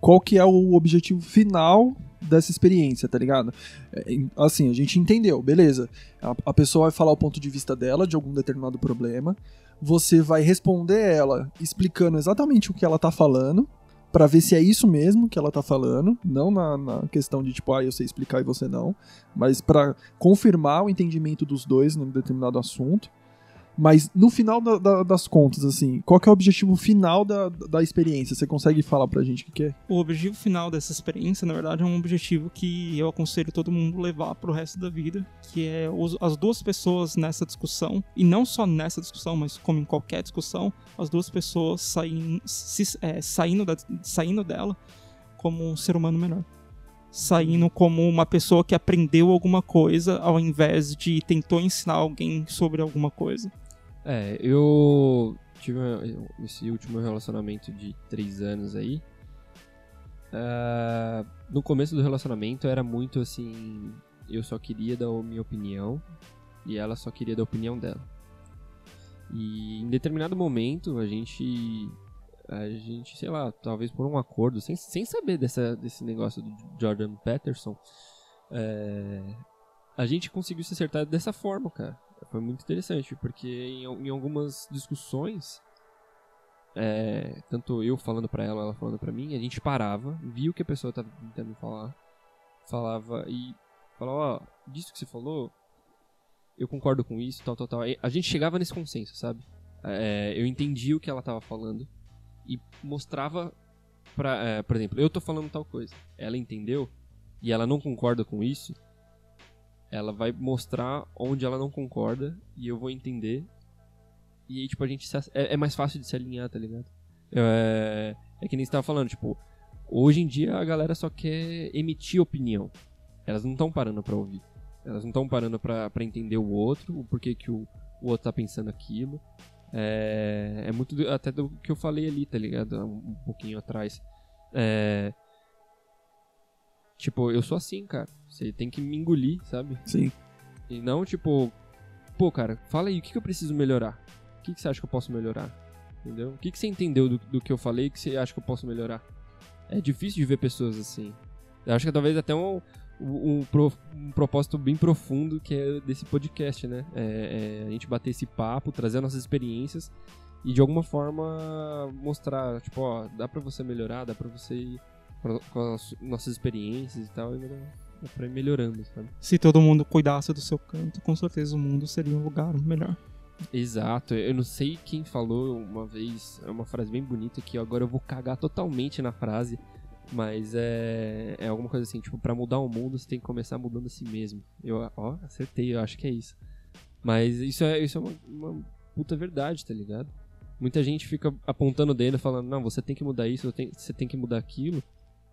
qual que é o objetivo final dessa experiência, tá ligado? É, assim, a gente entendeu, beleza. A, a pessoa vai falar o ponto de vista dela de algum determinado problema. Você vai responder ela explicando exatamente o que ela tá falando. Pra ver se é isso mesmo que ela tá falando, não na, na questão de tipo, ah, eu sei explicar e você não, mas pra confirmar o entendimento dos dois num determinado assunto. Mas no final da- da- das contas, assim, qual é o objetivo final da, da experiência? Você consegue falar pra gente o que, que é? O objetivo final dessa experiência, na verdade, é um objetivo que eu aconselho todo mundo levar pro resto da vida, que é os- as duas pessoas nessa discussão, e não só nessa discussão, mas como em qualquer discussão, as duas pessoas saem, se- é, saindo, da- saindo dela como um ser humano melhor. saindo como uma pessoa que aprendeu alguma coisa ao invés de tentou ensinar alguém sobre alguma coisa. É, eu tive esse último relacionamento de três anos aí. Uh, no começo do relacionamento era muito assim, eu só queria dar a minha opinião e ela só queria dar a opinião dela. E em determinado momento a gente a gente, sei lá, talvez por um acordo, sem, sem saber dessa, desse negócio do Jordan Peterson, é, a gente conseguiu se acertar dessa forma, cara. Foi muito interessante, porque em, em algumas discussões, é, tanto eu falando para ela, ela falando para mim, a gente parava, via o que a pessoa estava tentando falar, falava e falava, ó, oh, disso que você falou, eu concordo com isso, tal, tal, tal. a gente chegava nesse consenso, sabe? É, eu entendi o que ela estava falando e mostrava pra, é, por exemplo, eu tô falando tal coisa, ela entendeu e ela não concorda com isso, ela vai mostrar onde ela não concorda e eu vou entender e aí, tipo, a gente se, é, é, mais fácil de se alinhar, tá ligado? É, é que nem você tava falando, tipo, hoje em dia a galera só quer emitir opinião. Elas não estão parando pra ouvir. Elas não estão parando pra, entender o outro, o porquê que o, o outro tá pensando aquilo. É, é muito do, até do que eu falei ali, tá ligado? Um, um pouquinho atrás. É, tipo, eu sou assim, cara. Você tem que me engolir, sabe? Sim. E não, tipo, pô, cara, fala aí, o que, que eu preciso melhorar? O que, que você acha que eu posso melhorar? Entendeu? O que, que você entendeu do, do que eu falei que você acha que eu posso melhorar? É difícil de ver pessoas assim. Eu acho que talvez até um, um, um, propósito bem profundo que é desse podcast, né? É, é a gente bater esse papo, trazer nossas experiências e de alguma forma mostrar, tipo, ó, dá pra você melhorar, dá pra você ir com as nossas experiências e tal, e dá pra ir melhorando, sabe? Se todo mundo cuidasse do seu canto, com certeza o mundo seria um lugar melhor. Exato, eu não sei quem falou uma vez, é uma frase bem bonita que agora eu vou cagar totalmente na frase, mas é, é alguma coisa assim, tipo, para mudar o mundo você tem que começar mudando a si mesmo. Eu, ó, acertei, eu acho que é isso. Mas isso é, isso é uma, uma puta verdade, tá ligado? Muita gente fica apontando o dedo falando, não, você tem que mudar isso, você tem que mudar aquilo.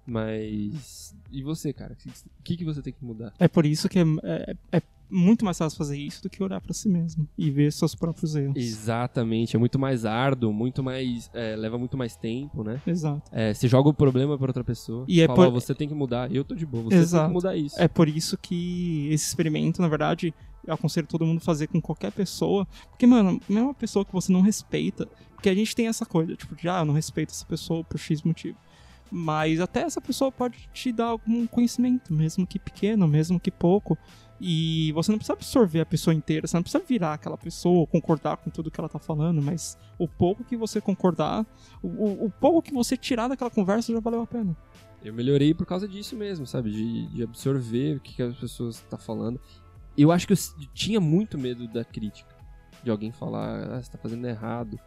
Mas. E você, cara? O que, que você tem que mudar? É por isso que é, é, é muito mais fácil fazer isso do que olhar para si mesmo e ver seus próprios erros. Exatamente. É muito mais árduo, muito mais. É, leva muito mais tempo, né? Exato. É, você joga o problema para outra pessoa. E é fala, é por... você tem que mudar. Eu tô de boa, você Exato. tem que mudar isso. É por isso que esse experimento, na verdade, eu aconselho todo mundo fazer com qualquer pessoa. Porque, mano, mesmo uma pessoa que você não respeita. Porque a gente tem essa coisa, tipo, de, ah, eu não respeito essa pessoa por X motivo. Mas até essa pessoa pode te dar algum conhecimento, mesmo que pequeno, mesmo que pouco. E você não precisa absorver a pessoa inteira, você não precisa virar aquela pessoa, concordar com tudo que ela tá falando, mas o pouco que você concordar, o, o pouco que você tirar daquela conversa já valeu a pena. Eu melhorei por causa disso mesmo, sabe? De, de absorver o que, que as pessoas estão tá falando. Eu acho que eu tinha muito medo da crítica. De alguém falar, ah, você tá fazendo errado.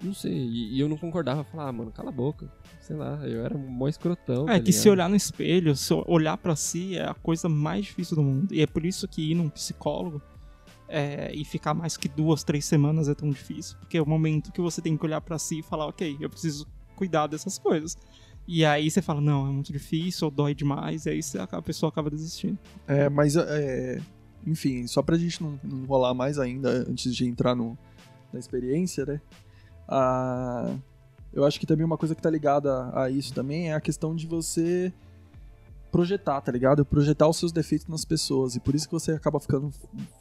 Não sei, e, e eu não concordava, falar, ah, mano, cala a boca. Sei lá, eu era um mó escrotão. É tá que se olhar no espelho, se olhar para si é a coisa mais difícil do mundo. E é por isso que ir num psicólogo é, e ficar mais que duas, três semanas é tão difícil. Porque é o momento que você tem que olhar para si e falar, ok, eu preciso cuidar dessas coisas. E aí você fala, não, é muito difícil, ou dói demais, e aí a pessoa acaba desistindo. É, mas, é, enfim, só pra gente não, não rolar mais ainda, antes de entrar no, na experiência, né? Ah, eu acho que também uma coisa que tá ligada a isso também é a questão de você projetar, tá ligado? Projetar os seus defeitos nas pessoas. E por isso que você acaba ficando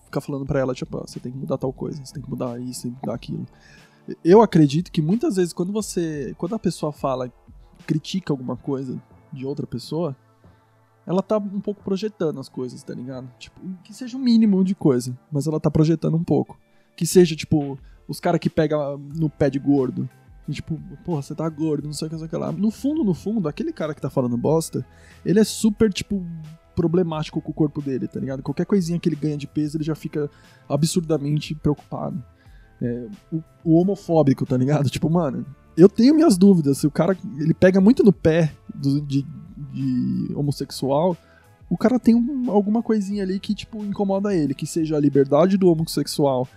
ficar falando para ela, tipo, ah, você tem que mudar tal coisa, você tem que mudar isso, tem que mudar aquilo. Eu acredito que muitas vezes quando você, quando a pessoa fala, critica alguma coisa de outra pessoa, ela tá um pouco projetando as coisas, tá ligado? Tipo, que seja o um mínimo de coisa, mas ela tá projetando um pouco. Que seja, tipo, os caras que pegam no pé de gordo. E, tipo, porra, você tá gordo, não sei o que, não sei o que lá. No fundo, no fundo, aquele cara que tá falando bosta, ele é super, tipo, problemático com o corpo dele, tá ligado? Qualquer coisinha que ele ganha de peso, ele já fica absurdamente preocupado. É, o, o, homofóbico, tá ligado? Tipo, mano, eu tenho minhas dúvidas. Se o cara ele pega muito no pé do, de, de homossexual, o cara tem um, alguma coisinha ali que, tipo, incomoda ele. Que seja a liberdade do homossexual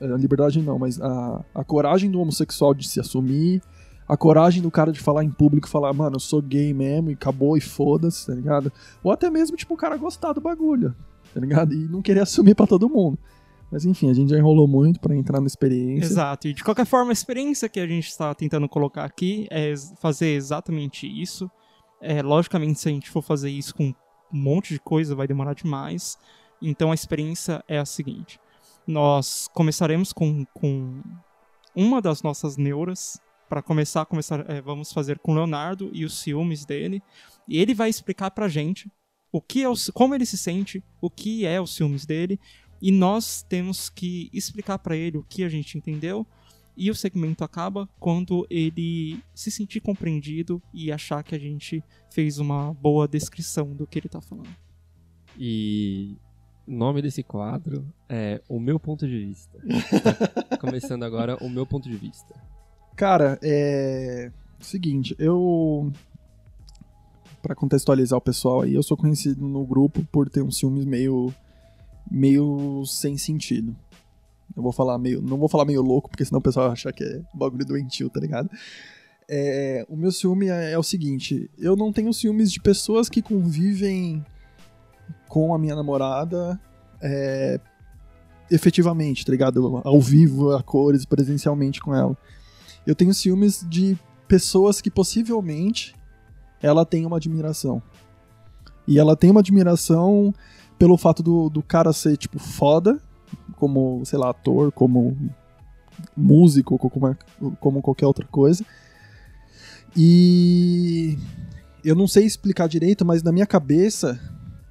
a liberdade não, mas a, a coragem do homossexual de se assumir, a coragem do cara de falar em público, falar, mano, eu sou gay mesmo e acabou e foda-se, tá ligado? Ou até mesmo, tipo, o cara gostar do bagulho, tá ligado? E não querer assumir para todo mundo. Mas enfim, a gente já enrolou muito para entrar na experiência. Exato, e de qualquer forma, a experiência que a gente está tentando colocar aqui é fazer exatamente isso. É, logicamente, se a gente for fazer isso com um monte de coisa, vai demorar demais. Então a experiência é a seguinte: nós começaremos com, com uma das nossas neuras. Para começar, começar é, vamos fazer com Leonardo e os ciúmes dele. E ele vai explicar pra gente o que é o, como ele se sente, o que é os ciúmes dele, e nós temos que explicar para ele o que a gente entendeu. E o segmento acaba quando ele se sentir compreendido e achar que a gente fez uma boa descrição do que ele tá falando. E nome desse quadro é O Meu Ponto de Vista. Tá começando agora o meu ponto de vista. Cara, é. Seguinte, eu. Pra contextualizar o pessoal aí, eu sou conhecido no grupo por ter uns filmes meio. meio sem sentido. Eu vou falar meio. Não vou falar meio louco, porque senão o pessoal vai achar que é bagulho doentio, tá ligado? É, o meu ciúme é, é o seguinte: eu não tenho ciúmes de pessoas que convivem com a minha namorada é, efetivamente, tá ligado? Ao vivo, a cores, presencialmente com ela. Eu tenho ciúmes de pessoas que possivelmente ela tem uma admiração. E ela tem uma admiração pelo fato do, do cara ser, tipo, foda, como, sei lá, ator, como músico, como, como qualquer outra coisa. E eu não sei explicar direito, mas na minha cabeça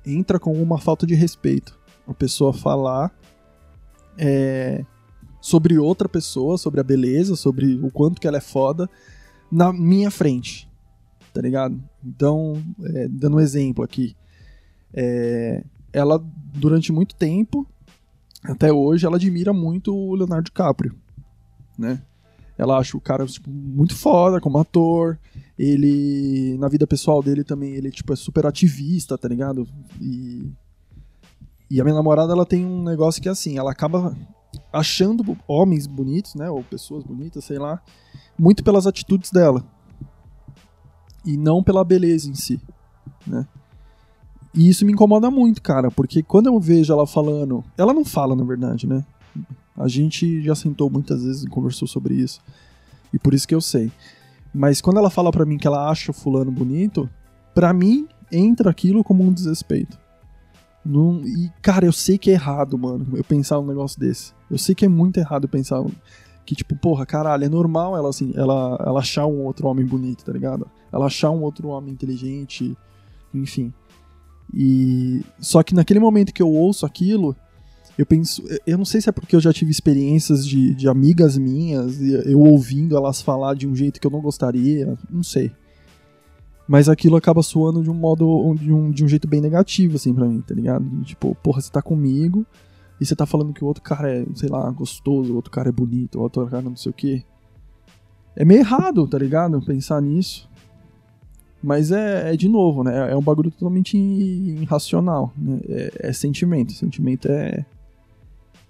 entra com uma falta de respeito. A pessoa falar é, sobre outra pessoa, sobre a beleza, sobre o quanto que ela é foda, na minha frente. Tá ligado? Então, é, dando um exemplo aqui. É, ela, durante muito tempo, até hoje, ela admira muito o Leonardo DiCaprio, né? Ela acha o cara tipo, muito foda como ator. Ele, na vida pessoal dele também, ele tipo, é super ativista, tá ligado? E, e a minha namorada, ela tem um negócio que é assim, ela acaba achando homens bonitos, né? Ou pessoas bonitas, sei lá, muito pelas atitudes dela. E não pela beleza em si, né? E isso me incomoda muito, cara, porque quando eu vejo ela falando. Ela não fala, na verdade, né? A gente já sentou muitas vezes e conversou sobre isso. E por isso que eu sei. Mas quando ela fala para mim que ela acha o fulano bonito, para mim entra aquilo como um desrespeito. Não, e, cara, eu sei que é errado, mano, eu pensar um negócio desse. Eu sei que é muito errado pensar que, tipo, porra, caralho, é normal ela, assim, ela, ela achar um outro homem bonito, tá ligado? Ela achar um outro homem inteligente, enfim. E. Só que naquele momento que eu ouço aquilo, eu penso, eu não sei se é porque eu já tive experiências de, de amigas minhas, eu ouvindo elas falar de um jeito que eu não gostaria, não sei. Mas aquilo acaba soando de um modo, de um, de um jeito bem negativo, assim, pra mim, tá ligado? Tipo, porra, você tá comigo e você tá falando que o outro cara é, sei lá, gostoso, o outro cara é bonito, o outro cara não sei o quê. É meio errado, tá ligado? Pensar nisso. Mas é, é de novo, né? É um bagulho totalmente irracional. Né? É, é sentimento. Sentimento é,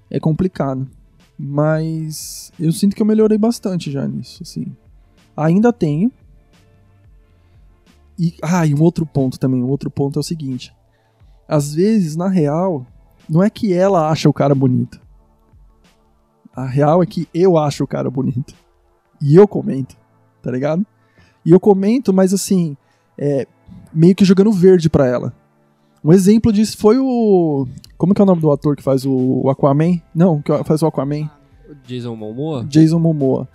é complicado. Mas eu sinto que eu melhorei bastante já nisso, assim. Ainda tenho. E, ah, e um outro ponto também, um outro ponto é o seguinte. Às vezes, na real, não é que ela acha o cara bonito. A real é que eu acho o cara bonito. E eu comento, tá ligado? E eu comento, mas assim, é, meio que jogando verde pra ela. Um exemplo disso foi o. Como que é o nome do ator que faz o Aquaman? Não, que faz o Aquaman. Jason Momoa? Jason Momoa.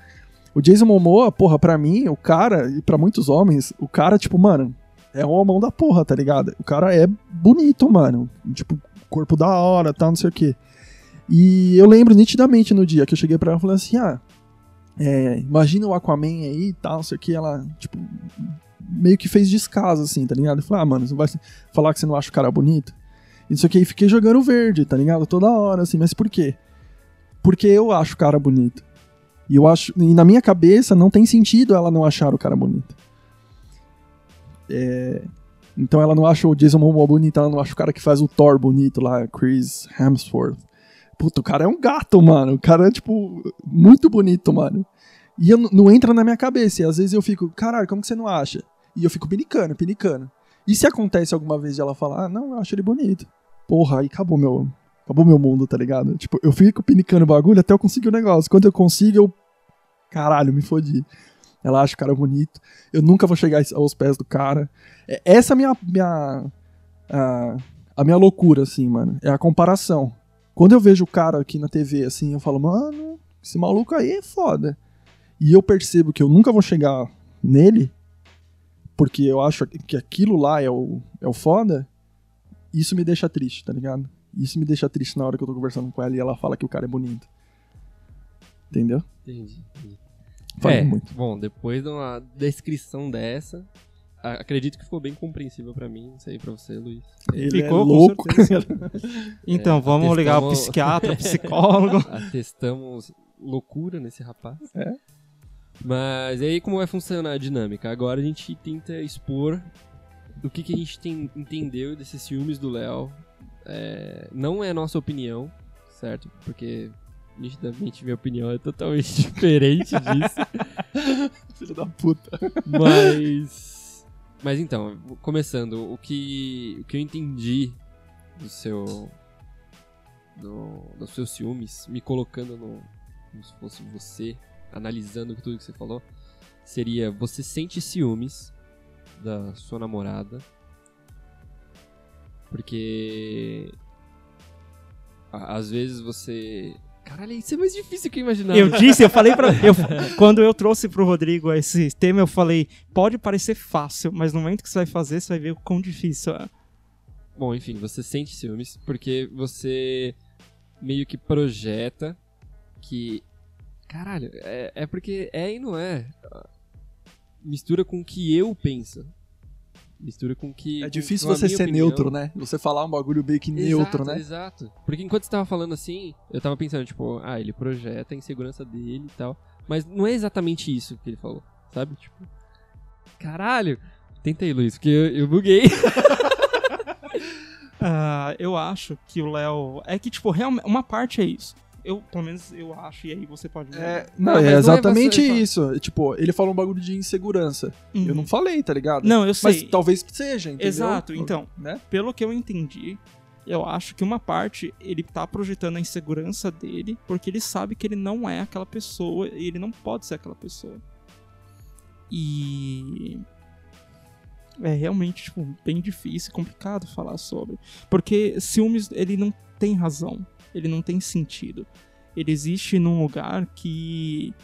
O Jason Momoa, porra, pra mim, o cara, e pra muitos homens, o cara, tipo, mano, é um homão da porra, tá ligado? O cara é bonito, mano. Tipo, corpo da hora, tal, não sei o quê. E eu lembro nitidamente no dia que eu cheguei pra ela e falei assim: ah, é, imagina o Aquaman aí e tal, não sei o que. Ela, tipo, meio que fez descaso, assim, tá ligado? Eu falei, ah, mano, você vai falar que você não acha o cara bonito? Isso aqui, fiquei jogando verde, tá ligado? Toda hora, assim, mas por quê? Porque eu acho o cara bonito. E eu acho. E na minha cabeça não tem sentido ela não achar o cara bonito. É, então ela não acha o Jason Momoa bonito, ela não acha o cara que faz o Thor bonito lá, Chris Hemsworth. Puta, o cara é um gato, mano. O cara é, tipo, muito bonito, mano. E eu, não entra na minha cabeça. E às vezes eu fico, caralho, como que você não acha? E eu fico pinicando, pinicando. E se acontece alguma vez de ela falar, ah, não, eu acho ele bonito. Porra, aí acabou meu. Acabou meu mundo, tá ligado? Tipo, eu fico pinicando o bagulho até eu conseguir o negócio. Quando eu consigo, eu. Caralho, me fodi. Ela acha o cara bonito. Eu nunca vou chegar aos pés do cara. É- Essa é a minha. minha a, a minha loucura, assim, mano. É a comparação. Quando eu vejo o cara aqui na TV, assim, eu falo, mano, esse maluco aí é foda. E eu percebo que eu nunca vou chegar nele, porque eu acho que aquilo lá é o, é o foda, isso me deixa triste, tá ligado? Isso me deixa triste na hora que eu tô conversando com ela e ela fala que o cara é bonito. Entendeu? Entendi. entendi. Falei é, muito. bom, depois de uma descrição dessa, acredito que ficou bem compreensível pra mim, não sei pra você, Luiz. Ele Ficou, é louco. Então, vamos ligar o atestamos- psiquiatra, o psicólogo. Atestamos loucura nesse rapaz. É. Mas aí como vai funcionar a dinâmica? Agora a gente tenta expor do que, que a gente tem- entendeu desses filmes do Léo. É, não é nossa opinião, certo? Porque nitidamente minha opinião é totalmente diferente disso. Filho da puta. Mas. Mas então, começando, o que, o que eu entendi do seu. Do, dos seus ciúmes, me colocando no. Como se fosse você, analisando tudo que você falou, seria: você sente ciúmes da sua namorada. Porque. Às vezes você. Caralho, isso é mais difícil que eu imaginava. Eu disse, eu falei pra. Eu, quando eu trouxe pro Rodrigo esse tema, eu falei: pode parecer fácil, mas no momento que você vai fazer, você vai ver o quão difícil é. Bom, enfim, você sente ciúmes porque você meio que projeta que. Caralho, é, é porque é e não é. Mistura com o que eu penso. Mistura com o que. É difícil você ser opinião. neutro, né? Você falar um bagulho meio que neutro, exato, né? Exato. Porque enquanto você tava falando assim, eu tava pensando, tipo, ah, ele projeta a insegurança dele e tal. Mas não é exatamente isso que ele falou, sabe? Tipo. Caralho! Tentei, Luiz, porque eu, eu buguei. Ah, eu acho que o Léo. É que, tipo, realmente. Uma parte é isso. Eu, pelo menos, eu acho, e aí você pode. É, Não, não, mas não é é exatamente você falar. isso. Tipo, ele falou um bagulho de insegurança. Uhum. Eu não falei, tá ligado? Não, eu sei. Mas talvez seja, entendeu? Exato, então. Né? Pelo que eu entendi, eu acho que uma parte ele tá projetando a insegurança dele porque ele sabe que ele não é aquela pessoa e ele não pode ser aquela pessoa. E é realmente tipo, bem difícil e complicado falar sobre, porque ciúmes ele não tem razão, ele não tem sentido. Ele existe num lugar que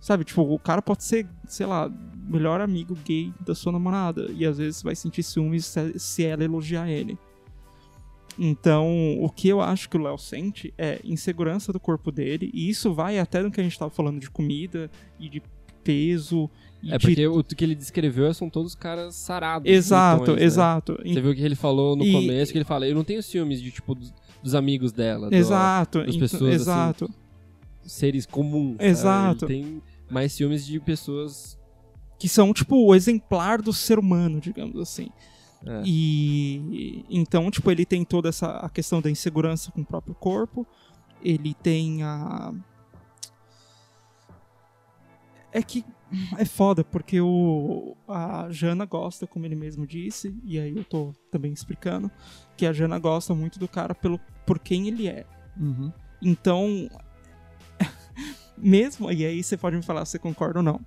sabe, tipo, o cara pode ser, sei lá, melhor amigo gay da sua namorada e às vezes vai sentir ciúmes se, ela elogiar ele. Então, o que eu acho que o Léo sente é insegurança do corpo dele, e isso vai até no que a gente tava falando de comida e de peso e É de porque o que ele descreveu são todos caras sarados. Exato, bonitões, né? exato. Você viu o que ele falou no E- começo, que ele fala, eu não tenho ciúmes de, tipo, dos, amigos dela. do- Exato, das então- pessoas, assim, exato. seres comuns. Exato. Ele tem mais ciúmes de pessoas... Que são, tipo, o exemplar do ser humano, digamos assim. É. E então, tipo, ele tem toda essa a questão da insegurança com o próprio corpo. Ele tem a É que é foda porque o a Jana gosta, como ele mesmo disse, e aí eu tô também explicando, que a Jana gosta muito do cara pelo por quem ele é. Uhum. Então, mesmo, e aí você pode me falar se você concorda ou não.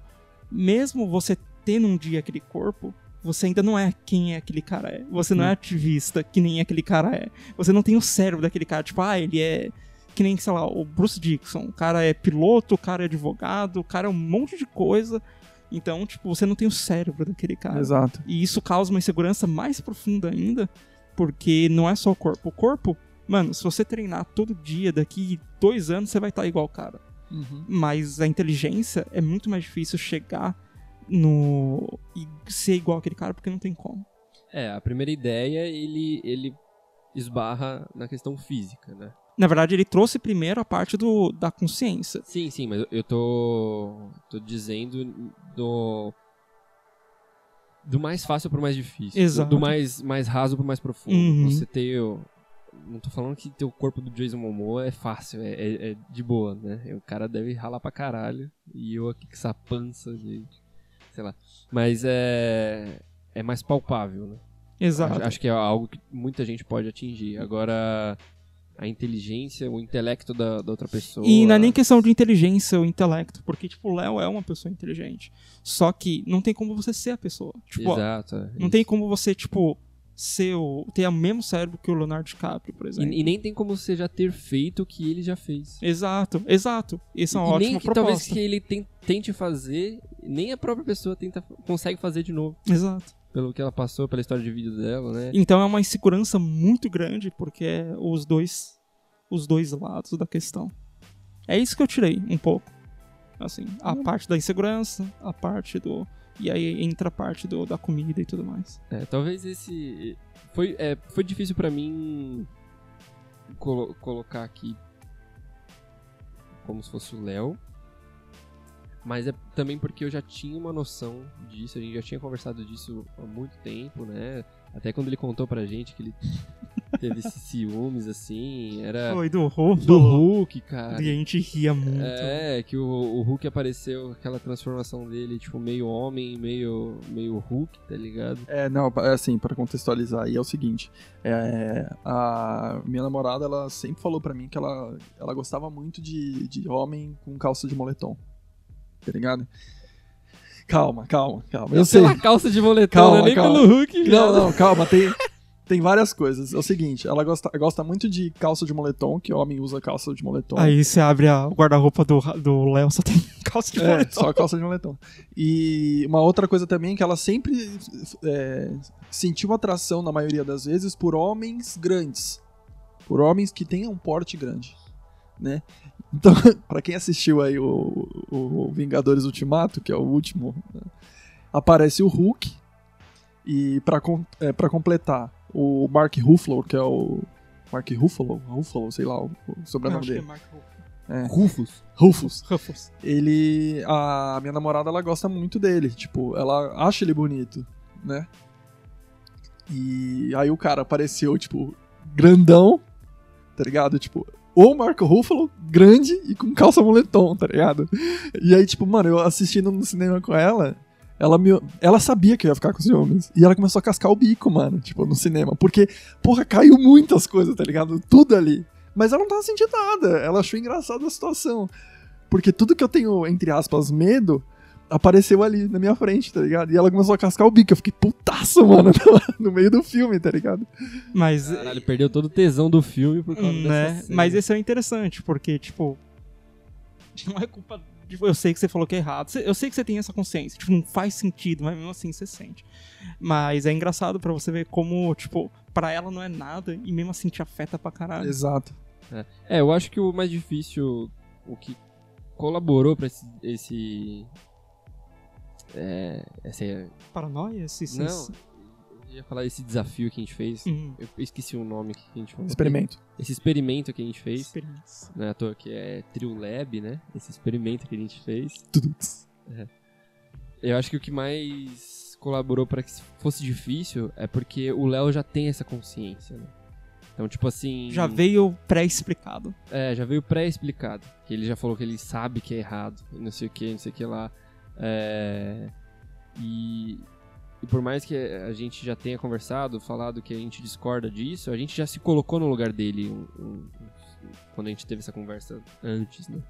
Mesmo você tendo um dia aquele corpo, você ainda não é quem é aquele cara é. Você não é ativista que nem aquele cara é. Você não tem o cérebro daquele cara, tipo, ah, ele é que nem, sei lá, o Bruce Dixon. O cara é piloto, o cara é advogado, o cara é um monte de coisa. Então, tipo, você não tem o cérebro daquele cara. Exato. E isso causa uma insegurança mais profunda ainda, porque não é só o corpo. O corpo, mano, se você treinar todo dia, daqui dois anos você vai estar igual o cara. Uhum. Mas a inteligência é muito mais difícil chegar no. e ser igual aquele cara, porque não tem como. É, a primeira ideia, ele, ele esbarra na questão física, né? Na verdade, ele trouxe primeiro a parte do, da consciência. Sim, sim, mas eu- eu tô, tô dizendo do do mais fácil pro mais difícil. Exato. Do, mais, mais raso pro mais profundo. Uhum. Você ter o- não tô falando que ter o corpo do Jason Momoa é fácil, é, é, é de boa, né? O cara deve ralar pra caralho. E eu aqui com essa pança de. sei lá. Mas é. é mais palpável, né? Exato. Acho, acho que é algo que muita gente pode atingir. Agora, a inteligência, o intelecto da, da outra pessoa. E não é nem questão de inteligência ou intelecto, porque, tipo, o Léo é uma pessoa inteligente. Só que não tem como você ser a pessoa. Tipo, Exato. é não tem como você, tipo, ser o. ter o mesmo cérebro que o Leonardo DiCaprio, por exemplo. E, e nem tem como você já ter feito o que ele já fez. Exato, exato. Isso é uma e ótima nem que proposta. talvez que ele ten- tente fazer, nem a própria pessoa tenta, consegue fazer de novo. Exato. Pelo que ela passou, pela história de vida dela, né? Então é uma insegurança muito grande, porque é os dois os dois lados da questão. É isso que eu tirei um pouco. Assim, a parte da insegurança, a parte do e aí entra a parte do, da comida e tudo mais. É, talvez esse. Foi, é, foi difícil pra mim colo- colocar aqui como se fosse o Léo. Mas é também porque eu já tinha uma noção disso, a gente já tinha conversado disso há muito tempo, né? Até quando ele contou pra gente que ele teve ciúmes, assim, era Foi do Hulk. do Hulk, cara. E a gente ria muito. É, que o, o Hulk apareceu, aquela transformação dele, tipo, meio homem, meio, meio Hulk, tá ligado? É, não, é assim, pra contextualizar aí é o seguinte, é, a minha namorada, ela sempre falou pra mim que ela, ela gostava muito de, de homem com calça de moletom, tá ligado? Calma, calma, calma, eu sei. Pela calça de moletom, Calma, não é nem calma. pelo Hulk. Não, não, calma, tem, tem várias coisas. É o seguinte, ela gosta, gosta muito de calça de moletom, que homem usa calça de moletom. Aí você abre a- o guarda-roupa do do Léo, só tem calça de É, moletom. só calça de moletom. E uma outra coisa também que ela sempre é, sentiu atração, na maioria das vezes, por homens grandes. Por homens que tenham um porte grande, né? Então, pra quem assistiu aí o, o Vingadores Ultimato, que é o último, né, aparece o Hulk. E pra, com, é, pra completar, o Mark Ruffalo, que é o... Mark Ruffalo? Ruffalo, sei lá o, o Eu sobrenome acho que é dele. É. Rufus. Rufus Ruffles. ele a minha namorada ela gosta muito dele tipo ela acha ele bonito né e aí o cara apareceu tipo grandão tá ligado tipo o Marco Ruffalo grande e com calça moletom tá ligado? E aí tipo mano eu assistindo no cinema com ela ela me ela sabia que eu ia ficar com ciúmes. E ela começou a cascar o bico mano tipo no cinema. Porque porra caiu muitas coisas tá ligado? Tudo ali. Mas ela não tava sentindo nada. Ela achou engraçada a situação. Porque tudo que eu tenho, entre aspas, medo, apareceu ali na minha frente, tá ligado? E ela começou a cascar o bico. Eu fiquei putaço, mano, no meio do filme, tá ligado? Mas Caralho, perdeu todo o tesão do filme por causa né? dessa cena. Mas esse é interessante, porque, tipo. Não é culpa. Tipo, eu sei que você falou que é errado. Eu sei que você tem essa consciência. Tipo, não faz sentido, mas mesmo assim você sente. Mas é engraçado pra você ver como, tipo, pra ela não é nada e mesmo assim te afeta pra caralho. Exato. É, eu acho que o mais difícil, o que colaborou pra esse... esse é, essa, Paranoia? Esse, esse- não, eu ia falar esse desafio que a gente fez. Hum, Eu esqueci o nome que a gente falou. Experimento. Esse experimento que a gente fez, experiência. não é à toa que é Trio Lab, né? Esse experimento que a gente fez. Tudo. Eu acho que o que mais colaborou pra que fosse difícil é porque o Léo já tem essa consciência, né? Então, tipo assim. Já veio pré-explicado. É, já veio pré-explicado. Que ele já falou que ele sabe que é errado, e não sei o que, não sei o que lá. É, e, e por mais que a gente já tenha conversado, falado que a gente discorda disso, a gente já se colocou no lugar dele um- um- quando a gente teve essa conversa antes, né?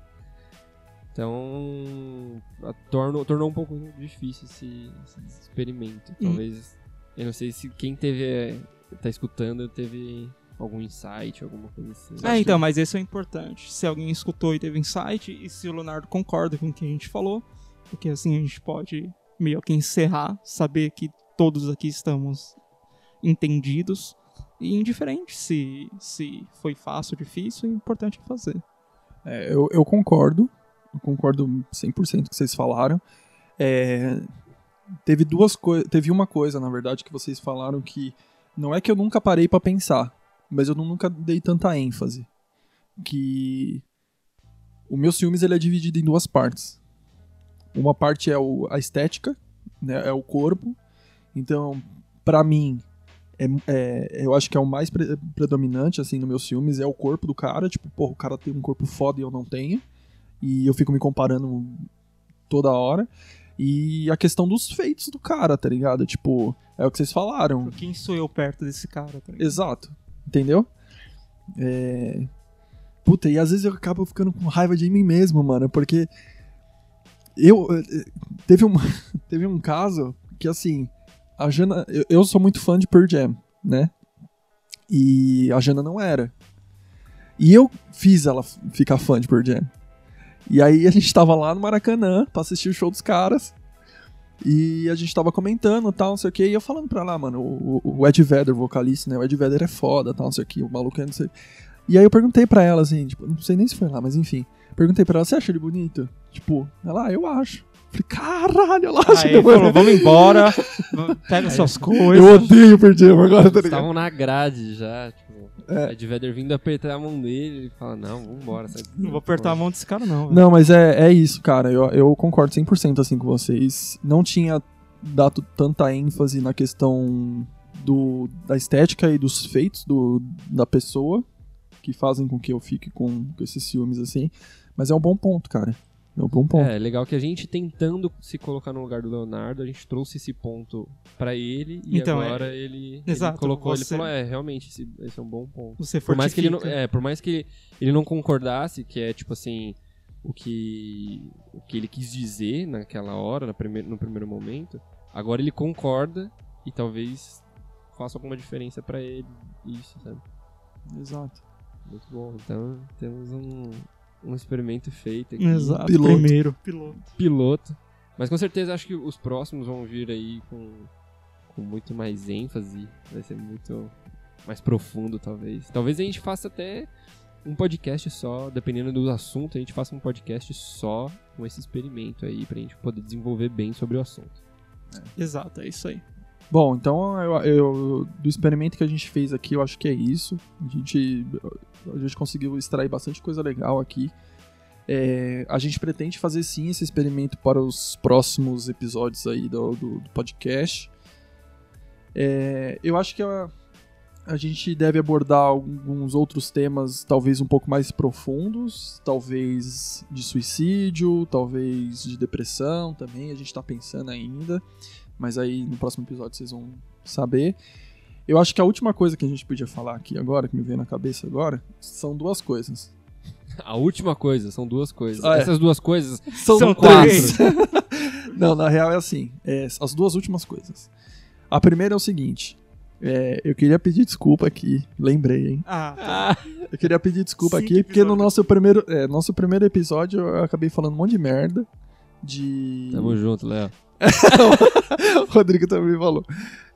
Então, a- tornou, tornou um pouco difícil esse, esse experimento. Hum. Talvez, eu não sei se quem teve, tá escutando, teve algum insight, alguma coisa assim. É, então, mas isso é importante. Se alguém escutou e teve insight, e se o Leonardo concorda com o que a gente falou, porque assim a gente pode meio que encerrar, saber que todos aqui estamos entendidos e indiferente se, se foi fácil ou difícil, o importante é fazer. É, eu, eu concordo. Eu concordo 100% com o que vocês falaram. É, teve duas. Teve uma coisa, na verdade, que vocês falaram que não é que eu nunca parei pra pensar, mas eu nunca dei tanta ênfase. Que o meu ciúmes ele é dividido em duas partes. Uma parte é o- a estética, né, é o corpo. Então, pra mim, é, é- eu acho que é o mais pre- predominante, assim, nos meus filmes, é o corpo do cara. Tipo, pô, o cara tem um corpo foda e eu não tenho. E eu fico me comparando toda hora. E a questão dos feitos do cara, tá ligado? Tipo, é o que vocês falaram. Quem sou eu perto desse cara? Tá ligado? Exato. Entendeu? É... Puta, e às vezes eu acabo ficando com raiva de mim mesmo, mano, porque eu eh, teve um teve um caso que assim, a Jana, eu, eu sou muito fã de Pearl Jam, né? E a Jana não era. E eu fiz ela ficar fã de Pearl Jam. E aí a gente tava lá no Maracanã pra assistir o show dos caras. E a gente tava comentando tal, não sei o que, e eu falando pra lá, mano, o, o- Ed Vedder, vocalista, né? O Ed Vedder é foda, tal, não sei o que, o maluco é não sei. E aí eu perguntei pra ela, assim, tipo, não sei nem se foi lá, mas enfim. Perguntei pra ela, você acha ele bonito? Tipo, ela, ah, eu acho. Falei, caralho, ela acha Aí que ele falou, vamos embora, pega suas coisas. Eu odeio Jam agora, tá Eles ligado? estavam na grade já, tipo. É. Ed Vedder vindo apertar a mão dele, ele fala, não, vambora. sai daqui." Não vou apertar a mão desse cara, não. velho. Não, mas é, é isso, cara. Eu, eu concordo 100% assim com vocês. Não tinha dado tanta ênfase na questão do, da estética e dos feitos do, da pessoa que fazem com que eu fique com, com esses filmes assim. Mas é um bom ponto, cara. É um bom ponto. É, legal que a gente tentando se colocar no lugar do Leonardo, a gente trouxe esse ponto pra ele e Então, agora ele, ele Exato, colocou, ele você- falou, é, realmente, esse, esse é um bom ponto. Você Por mais que ele não, é, por mais que ele, ele não concordasse, que é tipo assim, o que o que ele quis dizer naquela hora, na prime- no primeiro momento, agora ele concorda e talvez faça alguma diferença pra ele, isso, sabe? Exato. Muito bom. Então, temos um um experimento feito aqui. Exato, Piloto. primeiro. Piloto. piloto. Mas com certeza acho que os próximos vão vir aí com, com muito mais ênfase. Vai ser muito mais profundo, talvez. Talvez a gente faça até um podcast só, dependendo do assunto, a gente faça um podcast só com esse experimento aí, pra gente poder desenvolver bem sobre o assunto. Exato, é isso aí. Bom, então eu, eu- do experimento que a gente fez aqui, eu acho que é isso. A gente, a gente conseguiu extrair bastante coisa legal aqui. É, a gente pretende fazer sim esse experimento para os próximos episódios aí do, do- do podcast. É, eu acho que a, a gente deve abordar alguns outros temas, talvez um pouco mais profundos, talvez de suicídio, talvez de depressão também. A gente está pensando ainda mas aí no próximo episódio vocês vão saber. Eu acho que a última coisa que a gente podia falar aqui agora, que me veio na cabeça agora, são duas coisas. A última coisa, são duas coisas. Ah, é. Essas duas coisas São quatro. três. Não, na real é assim, é, as duas últimas coisas. A primeira é o seguinte, é, eu queria pedir desculpa aqui, lembrei, hein? Ah, tá. Ah, Eu queria pedir desculpa Cinco aqui, porque no nosso primeiro, é, nosso primeiro episódio eu acabei falando um monte de merda. De. tamo junto, Léo. o Rodrigo também falou.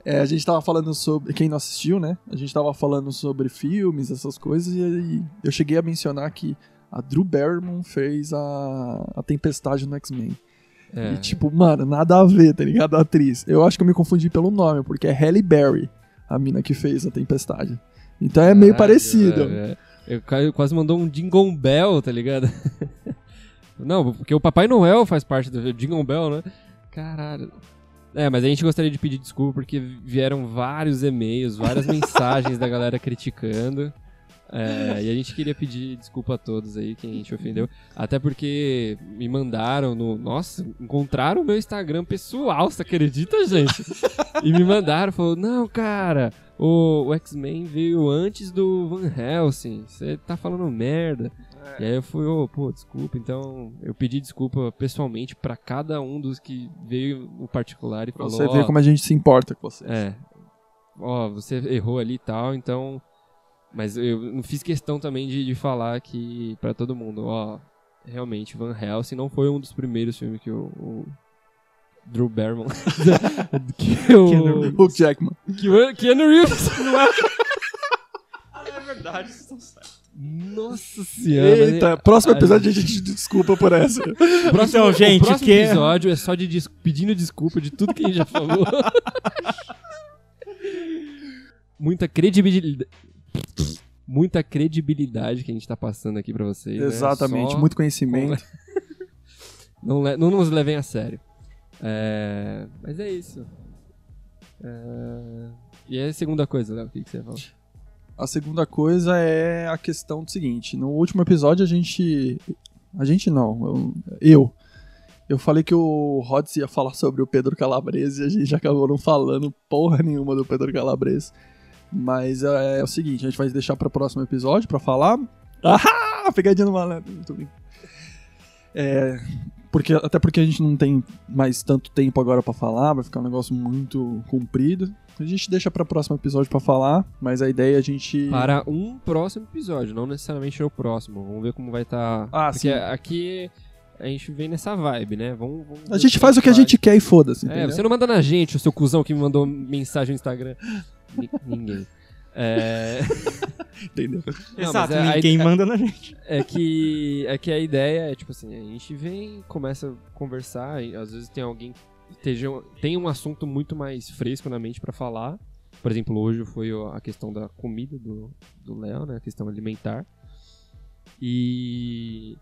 É, a gente tava falando sobre. Quem não assistiu, né? A gente tava falando sobre filmes, essas coisas, e aí eu cheguei a mencionar que a Drew Barrymore fez a, a Tempestade no X-Men. É. E tipo, mano, nada a ver, tá ligado? A atriz. Eu acho que eu me confundi pelo nome, porque é Halle Berry, a mina que fez a Tempestade. Então é meio Caralho, parecido. é, é. Eu quase mandou um Jingle Bell, tá ligado? Não, porque o Papai Noel faz parte do Jingle Bell, né? Caralho. É, mas a gente gostaria de pedir desculpa porque vieram vários e-mails, várias mensagens da galera criticando. É, e a gente queria pedir desculpa a todos aí, quem a gente ofendeu. Até porque me mandaram no. Nossa, encontraram o meu Instagram pessoal, você acredita, gente? E me mandaram, falou: Não, cara, o, o X-Men veio antes do Van Helsing, você tá falando merda. E aí eu fui, ô, pô, desculpa. Então eu pedi desculpa pessoalmente pra cada um dos que veio no particular e Pra falou: você ó, ver como a gente se importa com você. é. Ó, você errou ali e tal, então. Mas eu não fiz questão também de, de falar que pra todo mundo, ó, realmente Van Helsing não foi um dos primeiros filmes que o, o Drew Barrymore que Keanu o Hugh Jackman. que o Keanu Reeves não é. Ah, é verdade, vocês estão certos. Nossa senhora. Eita, próximo episódio a gente desculpa por essa. O próximo, Então, gente, o próximo que- episódio é só de des- pedindo desculpa de tudo que a gente já falou. Muita credibilidade. Muita credibilidade que a gente tá passando aqui pra vocês. né? Exatamente, Só muito conhecimento. Não, le- não nos levem a sério. É, Mas é isso. É, E a segunda coisa, Léo, o que, que você fala? A segunda coisa é a questão do seguinte: no último episódio a gente. A gente não, eu. Eu, falei que o Rods ia falar sobre o Pedro Calabrese e a gente acabou não falando porra nenhuma do Pedro Calabrese. Mas é, é o seguinte: a gente vai deixar para o próximo episódio para falar. Ah! Pegadinha no malandro. Muito bem. É, porque, até porque a gente não tem mais tanto tempo agora para falar, vai ficar um negócio muito comprido. A gente deixa para o próximo episódio para falar, mas a ideia é a gente. Para um próximo episódio, não necessariamente no próximo. Vamos ver como vai estar. Tá... Ah, porque sim. aqui a gente vem nessa vibe, né? Vamos, vamos a gente faz o que a gente quer e foda-se. É, você não manda na gente, o seu cuzão que me mandou mensagem no Instagram. Ninguém. É... Entendeu? Não, Exato, é, ninguém a, manda na gente. É que, é que a ideia é, tipo assim, a gente vem, começa a conversar, e às vezes tem alguém que tem um assunto muito mais fresco na mente para falar. Por exemplo, hoje foi a questão da comida do Léo, né? A questão alimentar. E...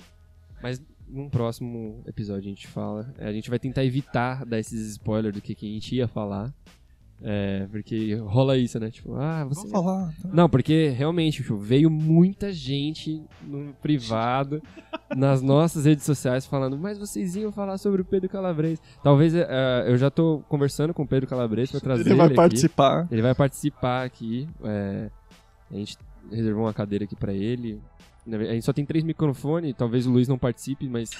Mas num próximo episódio a gente fala. A gente vai tentar evitar dar esses spoilers do que, que a gente ia falar. É, porque rola isso, né? Tipo, ah, você. Vou falar. Tá. Não, porque realmente, tipo, veio muita gente no privado, nas nossas redes sociais, falando, mas vocês iam falar sobre o Pedro Calabres. Talvez uh, eu já tô conversando com o Pedro Calabres pra trazer. Ele vai ele participar. Ele vai participar aqui. É, a gente reservou uma cadeira aqui pra ele. A gente só tem três microfones, talvez o Luiz não participe, mas.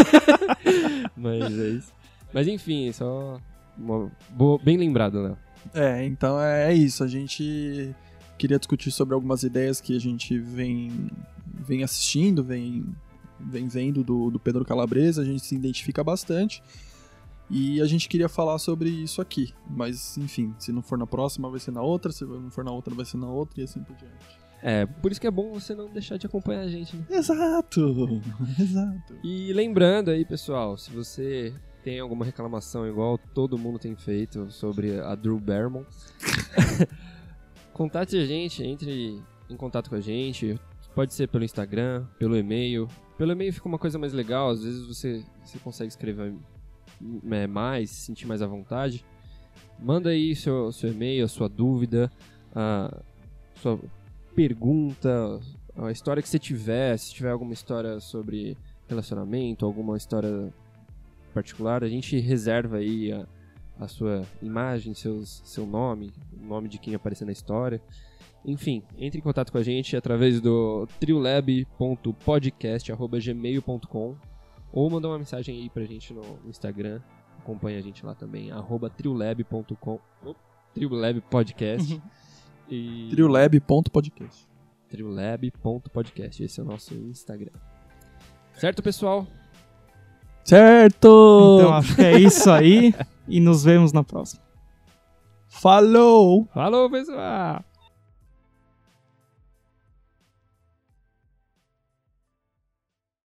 mas é isso. Mas enfim, só uma boa, bem lembrado, Léo. É, então é, é, isso. A gente queria discutir sobre algumas ideias que a gente vem, vem assistindo, vem, vem vendo do, do Pedro Calabresa, a gente se identifica bastante. E a gente queria falar sobre isso aqui. Mas, enfim, se não for na próxima, vai ser na outra, se não for na outra, vai ser na outra e assim por diante. É, por isso que é bom você não deixar de acompanhar a gente, né? Exato! Exato. E lembrando aí, pessoal, se você tem alguma reclamação igual todo mundo tem feito sobre a Drew Barrymore, contate a gente, entre em contato com a gente. Pode ser pelo Instagram, pelo e-mail. Pelo e-mail fica uma coisa mais legal, às vezes você, você consegue escrever é, mais, se sentir mais à vontade. Manda aí seu, seu e-mail, a sua dúvida, a sua pergunta, a história que você tiver, se tiver alguma história sobre relacionamento, alguma história particular, a gente reserva aí a, a sua imagem, seus, seu nome, o nome de quem aparecer na história. Enfim, entre em contato com a gente através do triolab.podcast.gmail.com ou mandar uma mensagem aí pra gente no Instagram. Acompanha a gente lá também, arroba triolab.com triolabpodcast e... triolab.podcast triolab.podcast, esse é o nosso Instagram. Certo, pessoal? Certo! Então acho que é isso aí e nos vemos na próxima. Falou! Falou, pessoal!